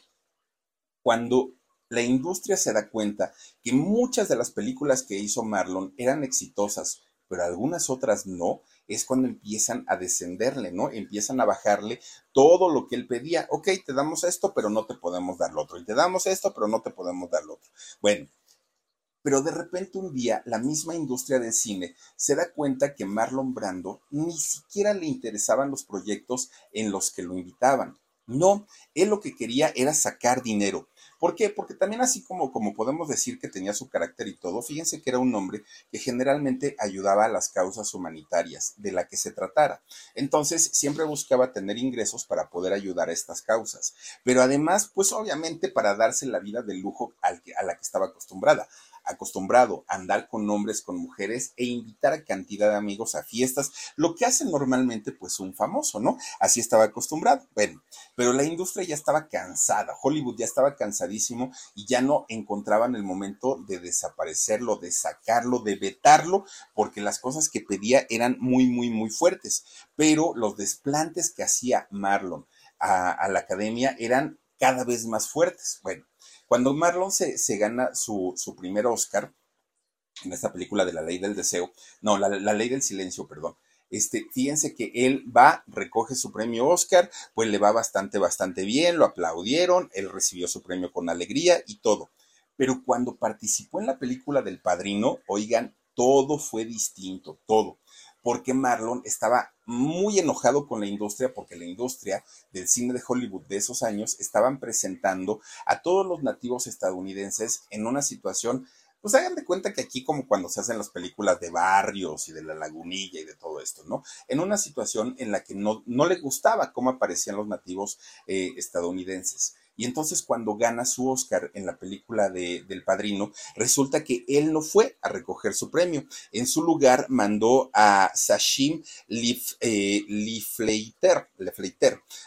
[SPEAKER 2] cuando la industria se da cuenta que muchas de las películas que hizo Marlon eran exitosas, pero algunas otras no, es cuando empiezan a descenderle, ¿no? Empiezan a bajarle todo lo que él pedía. Ok, te damos esto, pero no te podemos dar lo otro. Y te damos esto, pero no te podemos dar lo otro. Bueno, pero de repente un día la misma industria del cine se da cuenta que Marlon Brando ni siquiera le interesaban los proyectos en los que lo invitaban. No, él lo que quería era sacar dinero. ¿Por qué? Porque también así como, como podemos decir que tenía su carácter y todo, fíjense que era un hombre que generalmente ayudaba a las causas humanitarias de la que se tratara. Entonces siempre buscaba tener ingresos para poder ayudar a estas causas. Pero además, pues obviamente para darse la vida de lujo a la que estaba acostumbrada acostumbrado a andar con hombres, con mujeres e invitar a cantidad de amigos a fiestas, lo que hace normalmente pues un famoso, ¿no? Así estaba acostumbrado. Bueno, pero la industria ya estaba cansada, Hollywood ya estaba cansadísimo y ya no encontraban el momento de desaparecerlo, de sacarlo, de vetarlo, porque las cosas que pedía eran muy, muy, muy fuertes. Pero los desplantes que hacía Marlon a, a la academia eran cada vez más fuertes. Bueno, cuando Marlon se, se gana su, su, primer Oscar, en esta película de La Ley del Deseo, no, la, la Ley del Silencio, perdón, este, fíjense que él va, recoge su premio Oscar, pues le va bastante, bastante bien, lo aplaudieron, él recibió su premio con alegría y todo. Pero cuando participó en la película del Padrino, oigan, todo fue distinto, todo porque Marlon estaba muy enojado con la industria, porque la industria del cine de Hollywood de esos años estaban presentando a todos los nativos estadounidenses en una situación pues hagan de cuenta que aquí como cuando se hacen las películas de barrios y de la lagunilla y de todo esto, ¿no? En una situación en la que no, no le gustaba cómo aparecían los nativos eh, estadounidenses. Y entonces cuando gana su Oscar en la película de, del Padrino, resulta que él no fue a recoger su premio. En su lugar mandó a Sashim Lif, eh,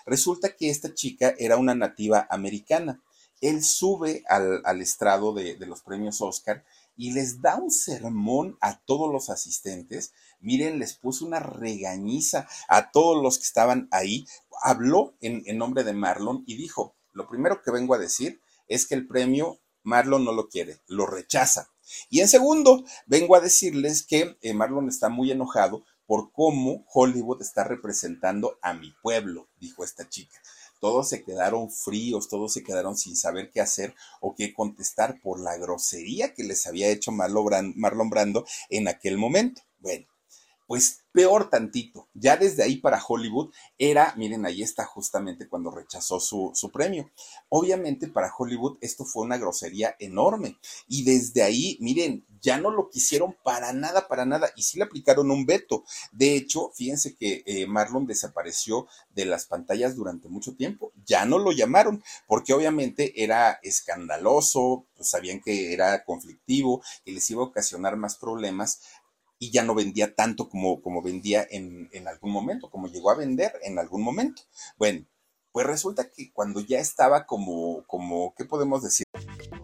[SPEAKER 2] Resulta que esta chica era una nativa americana. Él sube al, al estrado de, de los premios Oscar y les da un sermón a todos los asistentes. Miren, les puso una regañiza a todos los que estaban ahí. Habló en, en nombre de Marlon y dijo, lo primero que vengo a decir es que el premio Marlon no lo quiere, lo rechaza. Y en segundo, vengo a decirles que eh, Marlon está muy enojado por cómo Hollywood está representando a mi pueblo, dijo esta chica. Todos se quedaron fríos, todos se quedaron sin saber qué hacer o qué contestar por la grosería que les había hecho Marlon Brando en aquel momento. Bueno, pues peor tantito. Ya desde ahí para Hollywood era, miren, ahí está justamente cuando rechazó su, su, premio. Obviamente para Hollywood esto fue una grosería enorme. Y desde ahí, miren, ya no lo quisieron para nada, para nada. Y sí le aplicaron un veto. De hecho, fíjense que eh, Marlon desapareció de las pantallas durante mucho tiempo. Ya no lo llamaron porque obviamente era escandaloso, pues sabían que era conflictivo, y les iba a ocasionar más problemas y ya no vendía tanto como, como vendía en, en algún momento, como llegó a vender en algún momento. Bueno, pues resulta que cuando ya estaba como, como, ¿qué podemos decir?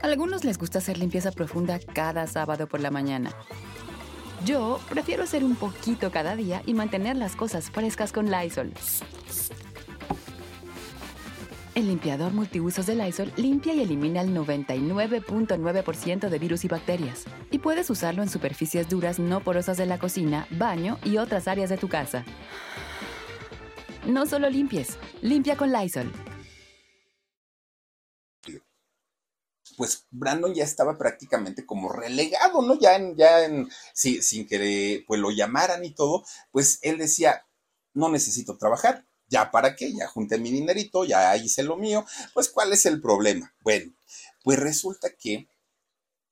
[SPEAKER 1] A algunos les gusta hacer limpieza profunda cada sábado por la mañana. Yo prefiero hacer un poquito cada día y mantener las cosas frescas con Lysol. El limpiador multiusos de Lysol limpia y elimina el 99.9% de virus y bacterias. Y puedes usarlo en superficies duras no porosas de la cocina, baño y otras áreas de tu casa. No solo limpies, limpia con Lysol.
[SPEAKER 2] Pues Brandon ya estaba prácticamente como relegado, ¿no? Ya en, ya en, sin que pues lo llamaran y todo, pues él decía, no necesito trabajar, ya para qué, ya junté mi dinerito, ya hice lo mío, pues ¿cuál es el problema? Bueno, pues resulta que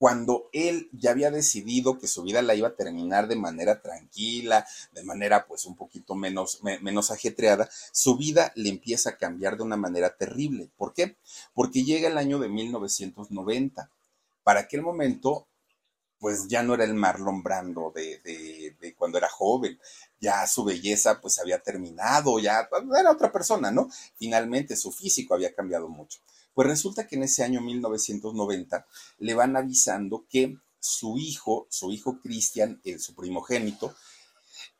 [SPEAKER 2] cuando él ya había decidido que su vida la iba a terminar de manera tranquila, de manera pues un poquito menos, menos ajetreada, su vida le empieza a cambiar de una manera terrible. ¿Por qué? Porque llega el año de 1990. Para aquel momento pues ya no era el Marlon Brando de, de, cuando era joven, ya su belleza pues había terminado, ya era otra persona, ¿no? Finalmente su físico había cambiado mucho. Pues resulta que en ese año 1990 le van avisando que su hijo, su hijo Cristian, su primogénito,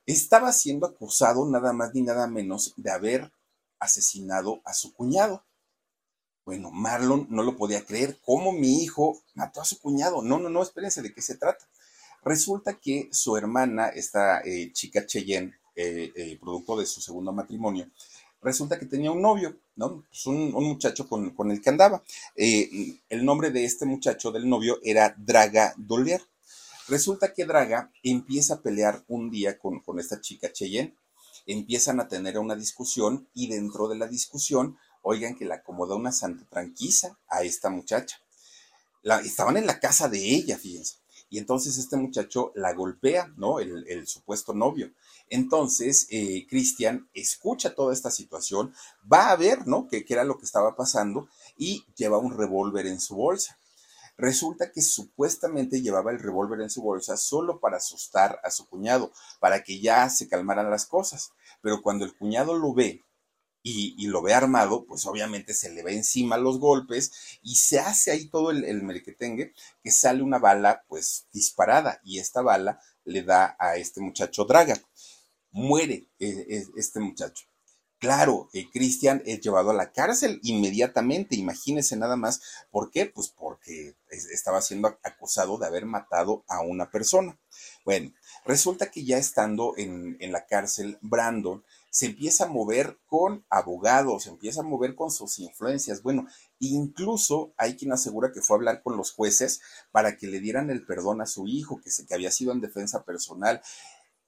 [SPEAKER 2] estaba siendo acusado nada más ni nada menos de haber asesinado a su cuñado. Bueno, Marlon no lo podía creer. ¿Cómo mi hijo mató a su cuñado? No, no, no, espérense, ¿de qué se trata? Resulta que su hermana, esta eh, chica Cheyenne, eh, eh, producto de su segundo matrimonio, resulta que tenía un novio, ¿no? Pues un, muchacho con, el que andaba. el nombre de este muchacho, del novio, era Draga Dolier. Resulta que Draga empieza a pelear un día con, con esta chica Cheyenne. Empiezan a tener una discusión y dentro de la discusión oigan que la acomodó una santa tranquila a esta muchacha. La, estaban en la casa de ella, fíjense. Y entonces este muchacho la golpea, ¿no? El, supuesto novio. Entonces, eh, Cristian escucha toda esta situación, va a ver, ¿no? qué era lo que estaba pasando y lleva un revólver en su bolsa. Resulta que supuestamente llevaba el revólver en su bolsa solo para asustar a su cuñado, para que ya se calmaran las cosas. Pero cuando el cuñado lo ve y, lo ve armado, pues obviamente se le ve encima los golpes y se hace ahí todo el, el merquetengue que sale una bala pues disparada y esta bala le da a este muchacho Draga. Muere eh, este muchacho. Claro, eh, Cristian es llevado a la cárcel inmediatamente, imagínense nada más. ¿Por qué? Pues porque estaba siendo acusado de haber matado a una persona. Bueno, resulta que ya estando en, en la cárcel, Brandon se empieza a mover con abogados, se empieza a mover con sus influencias. Bueno, incluso hay quien asegura que fue a hablar con los jueces para que le dieran el perdón a su hijo, que, se, que había sido en defensa personal.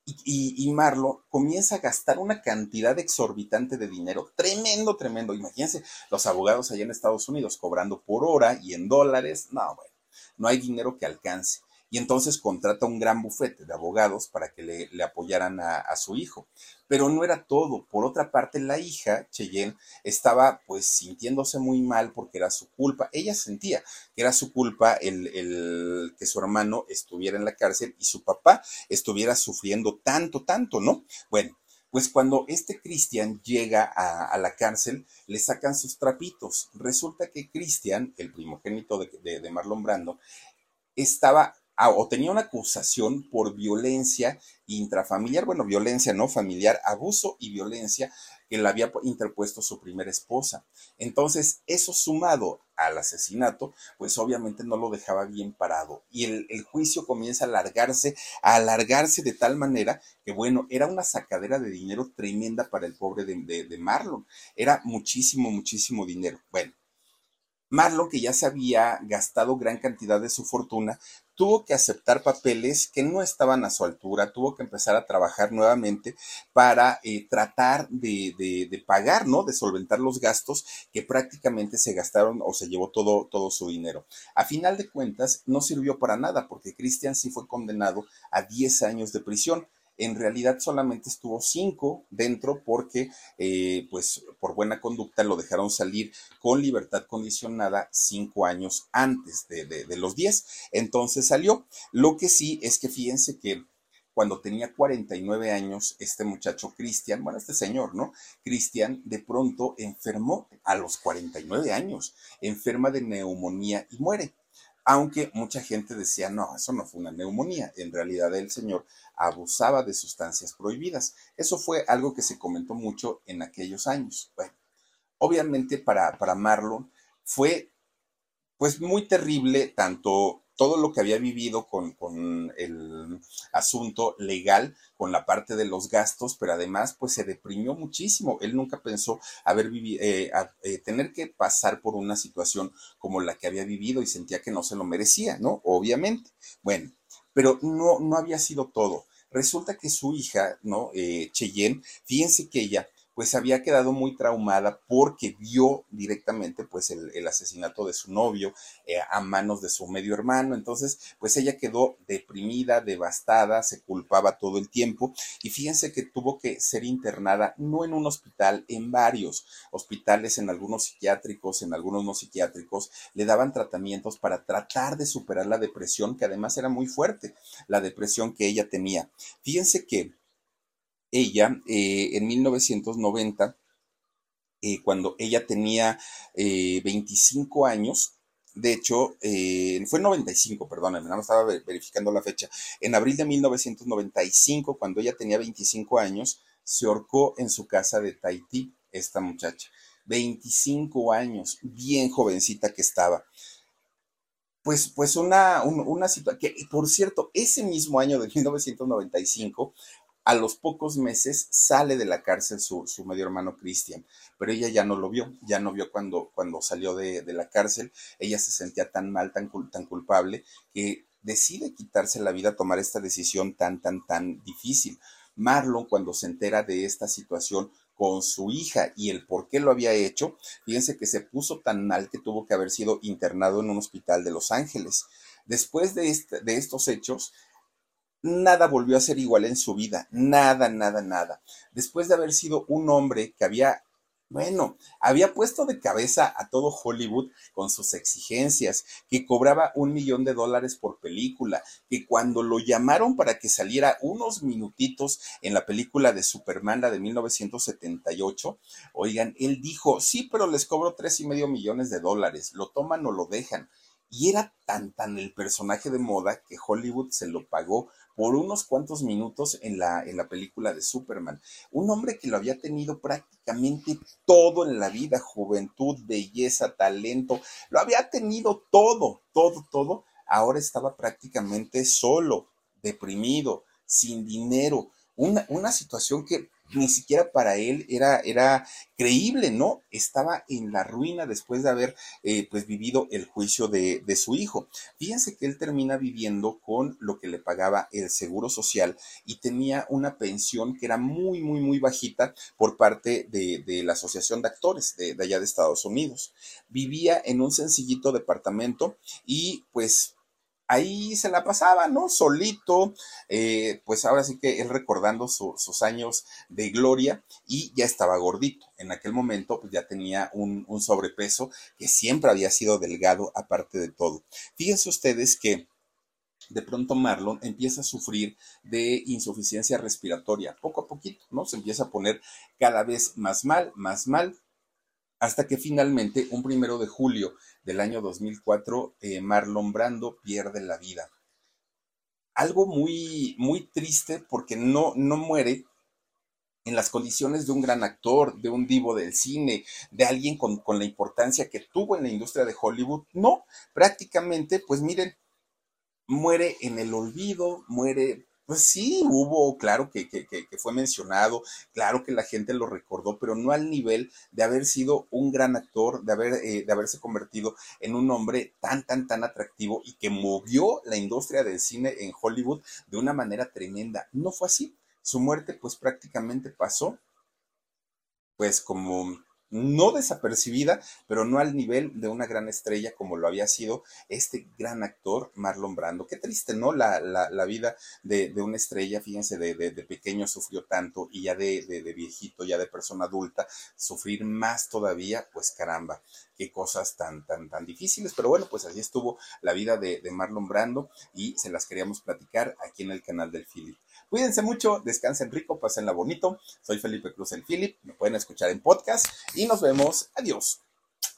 [SPEAKER 2] Y, y, Marlo comienza a gastar una cantidad exorbitante de dinero, tremendo, tremendo. Imagínense los abogados allá en Estados Unidos cobrando por hora y en dólares. No, bueno, no hay dinero que alcance y entonces contrata un gran bufete de abogados para que le, apoyaran a, su hijo. Pero no era todo. Por otra parte, la hija, Cheyenne, estaba pues sintiéndose muy mal porque era su culpa. Ella sentía que era su culpa el, que su hermano estuviera en la cárcel y su papá estuviera sufriendo tanto, tanto, ¿no? Bueno, pues cuando este Cristian llega a, la cárcel, le sacan sus trapitos. Resulta que Cristian, el primogénito de, de Marlon Brando, estaba Ah, o tenía una acusación por violencia intrafamiliar, bueno, violencia no familiar, abuso y violencia que le había interpuesto su primera esposa. Entonces, eso sumado al asesinato, pues obviamente no lo dejaba bien parado. Y el, juicio comienza a alargarse, a alargarse de tal manera que, bueno, era una sacadera de dinero tremenda para el pobre de, de Marlon. Era muchísimo, muchísimo dinero. Bueno, Marlon, que ya se había gastado gran cantidad de su fortuna, tuvo que aceptar papeles que no estaban a su altura, tuvo que empezar a trabajar nuevamente para eh, tratar de, pagar, ¿no? De solventar los gastos que prácticamente se gastaron o se llevó todo, todo su dinero. A final de cuentas, no sirvió para nada porque Cristian sí fue condenado a 10 años de prisión en realidad solamente estuvo cinco dentro porque, eh, pues, por buena conducta lo dejaron salir con libertad condicionada cinco años antes de, los diez. Entonces salió. Lo que sí es que fíjense que cuando tenía 49 años, este muchacho Cristian, bueno, este señor, ¿no? Cristian de pronto enfermó a los 49 años, enferma de neumonía y muere aunque mucha gente decía, no, eso no fue una neumonía, en realidad el señor abusaba de sustancias prohibidas. Eso fue algo que se comentó mucho en aquellos años. Bueno, obviamente para, para Marlon fue pues muy terrible tanto todo lo que había vivido con, con, el asunto legal, con la parte de los gastos, pero además pues se deprimió muchísimo. Él nunca pensó haber vivido, eh, eh, tener que pasar por una situación como la que había vivido y sentía que no se lo merecía, ¿no? Obviamente. Bueno, pero no, no había sido todo. Resulta que su hija, ¿no? Eh, Cheyenne, fíjense que ella pues había quedado muy traumada porque vio directamente pues el, asesinato de su novio eh, a manos de su medio hermano. Entonces, pues ella quedó deprimida, devastada, se culpaba todo el tiempo y fíjense que tuvo que ser internada no en un hospital, en varios hospitales, en algunos psiquiátricos, en algunos no psiquiátricos, le daban tratamientos para tratar de superar la depresión que además era muy fuerte, la depresión que ella tenía. Fíjense que ella eh, en 1990, eh, cuando ella tenía 25 eh, años, de hecho, fue 95, perdónenme, no estaba verificando la fecha. En abril de 1995, cuando ella tenía 25 años, se ahorcó en su casa de Tahití, esta muchacha. 25 años, bien jovencita que estaba. Pues, pues una, una situación, que por cierto, ese mismo año de 1995 a los pocos meses sale de la cárcel su, medio hermano Cristian, pero ella ya no lo vio, ya no vio cuando, cuando salió de, la cárcel, ella se sentía tan mal, tan, tan culpable, que decide quitarse la vida, tomar esta decisión tan, tan, tan difícil. Marlon, cuando se entera de esta situación con su hija y el por qué lo había hecho, fíjense que se puso tan mal que tuvo que haber sido internado en un hospital de Los Ángeles. Después de, este, de estos hechos, nada volvió a ser igual en su vida, nada, nada, nada. Después de haber sido un hombre que había, bueno, había puesto de cabeza a todo Hollywood con sus exigencias, que cobraba un millón de dólares por película, que cuando lo llamaron para que saliera unos minutitos en la película de Superman, la de 1978, oigan, él dijo, sí, pero les cobro tres y medio millones de dólares, lo toman o lo dejan. Y era tan tan el personaje de moda que Hollywood se lo pagó por unos cuantos minutos en la, en la película de Superman. Un hombre que lo había tenido prácticamente todo en la vida, juventud, belleza, talento, lo había tenido todo, todo, todo. Ahora estaba prácticamente solo, deprimido, sin dinero. Una, una situación que ni siquiera para él era, era creíble, ¿no? Estaba en la ruina después de haber eh, pues vivido el juicio de, su hijo. Fíjense que él termina viviendo con lo que le pagaba el seguro social y tenía una pensión que era muy, muy, muy bajita por parte de, la Asociación de Actores de, de allá de Estados Unidos. Vivía en un sencillito departamento y pues ahí se la pasaba, ¿no? Solito, eh, pues ahora sí que él recordando sus años de gloria y ya estaba gordito. En aquel momento pues ya tenía un, sobrepeso que siempre había sido delgado aparte de todo. Fíjense ustedes que de pronto Marlon empieza a sufrir de insuficiencia respiratoria, poco a poquito, ¿no? Se empieza a poner cada vez más mal, más mal, hasta que finalmente, un primero de julio del año 2004, eh, Marlon Brando pierde la vida. Algo muy, muy triste porque no, no muere en las condiciones de un gran actor, de un divo del cine, de alguien con, con, la importancia que tuvo en la industria de Hollywood. No, prácticamente, pues miren, muere en el olvido, muere Pues sí, hubo, claro que, que, que, fue mencionado, claro que la gente lo recordó, pero no al nivel de haber sido un gran actor, de, haber, eh, de haberse convertido en un hombre tan, tan, tan atractivo y que movió la industria del cine en Hollywood de una manera tremenda. No fue así. Su muerte pues prácticamente pasó pues como no desapercibida, pero no al nivel de una gran estrella como lo había sido este gran actor Marlon Brando. Qué triste, ¿no? La, la, vida de, de, una estrella, fíjense, de, de, pequeño sufrió tanto y ya de, viejito, ya de persona adulta, sufrir más todavía, pues caramba, qué cosas tan, tan, tan difíciles. Pero bueno, pues así estuvo la vida de, Marlon Brando y se las queríamos platicar aquí en el canal del Philip. Cuídense mucho, descansen rico, pásenla bonito. Soy Felipe Cruz el Philip, me pueden escuchar en podcast y nos vemos. Adiós.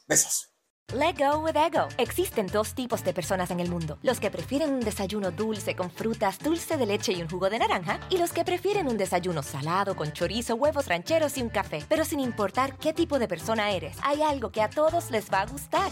[SPEAKER 2] Besos.
[SPEAKER 3] Let go with ego. Existen dos tipos de personas en el mundo: los que prefieren un desayuno dulce con frutas, dulce de leche y un jugo de naranja, y los que prefieren un desayuno salado con chorizo, huevos rancheros y un café. Pero sin importar qué tipo de persona eres, hay algo que a todos les va a gustar.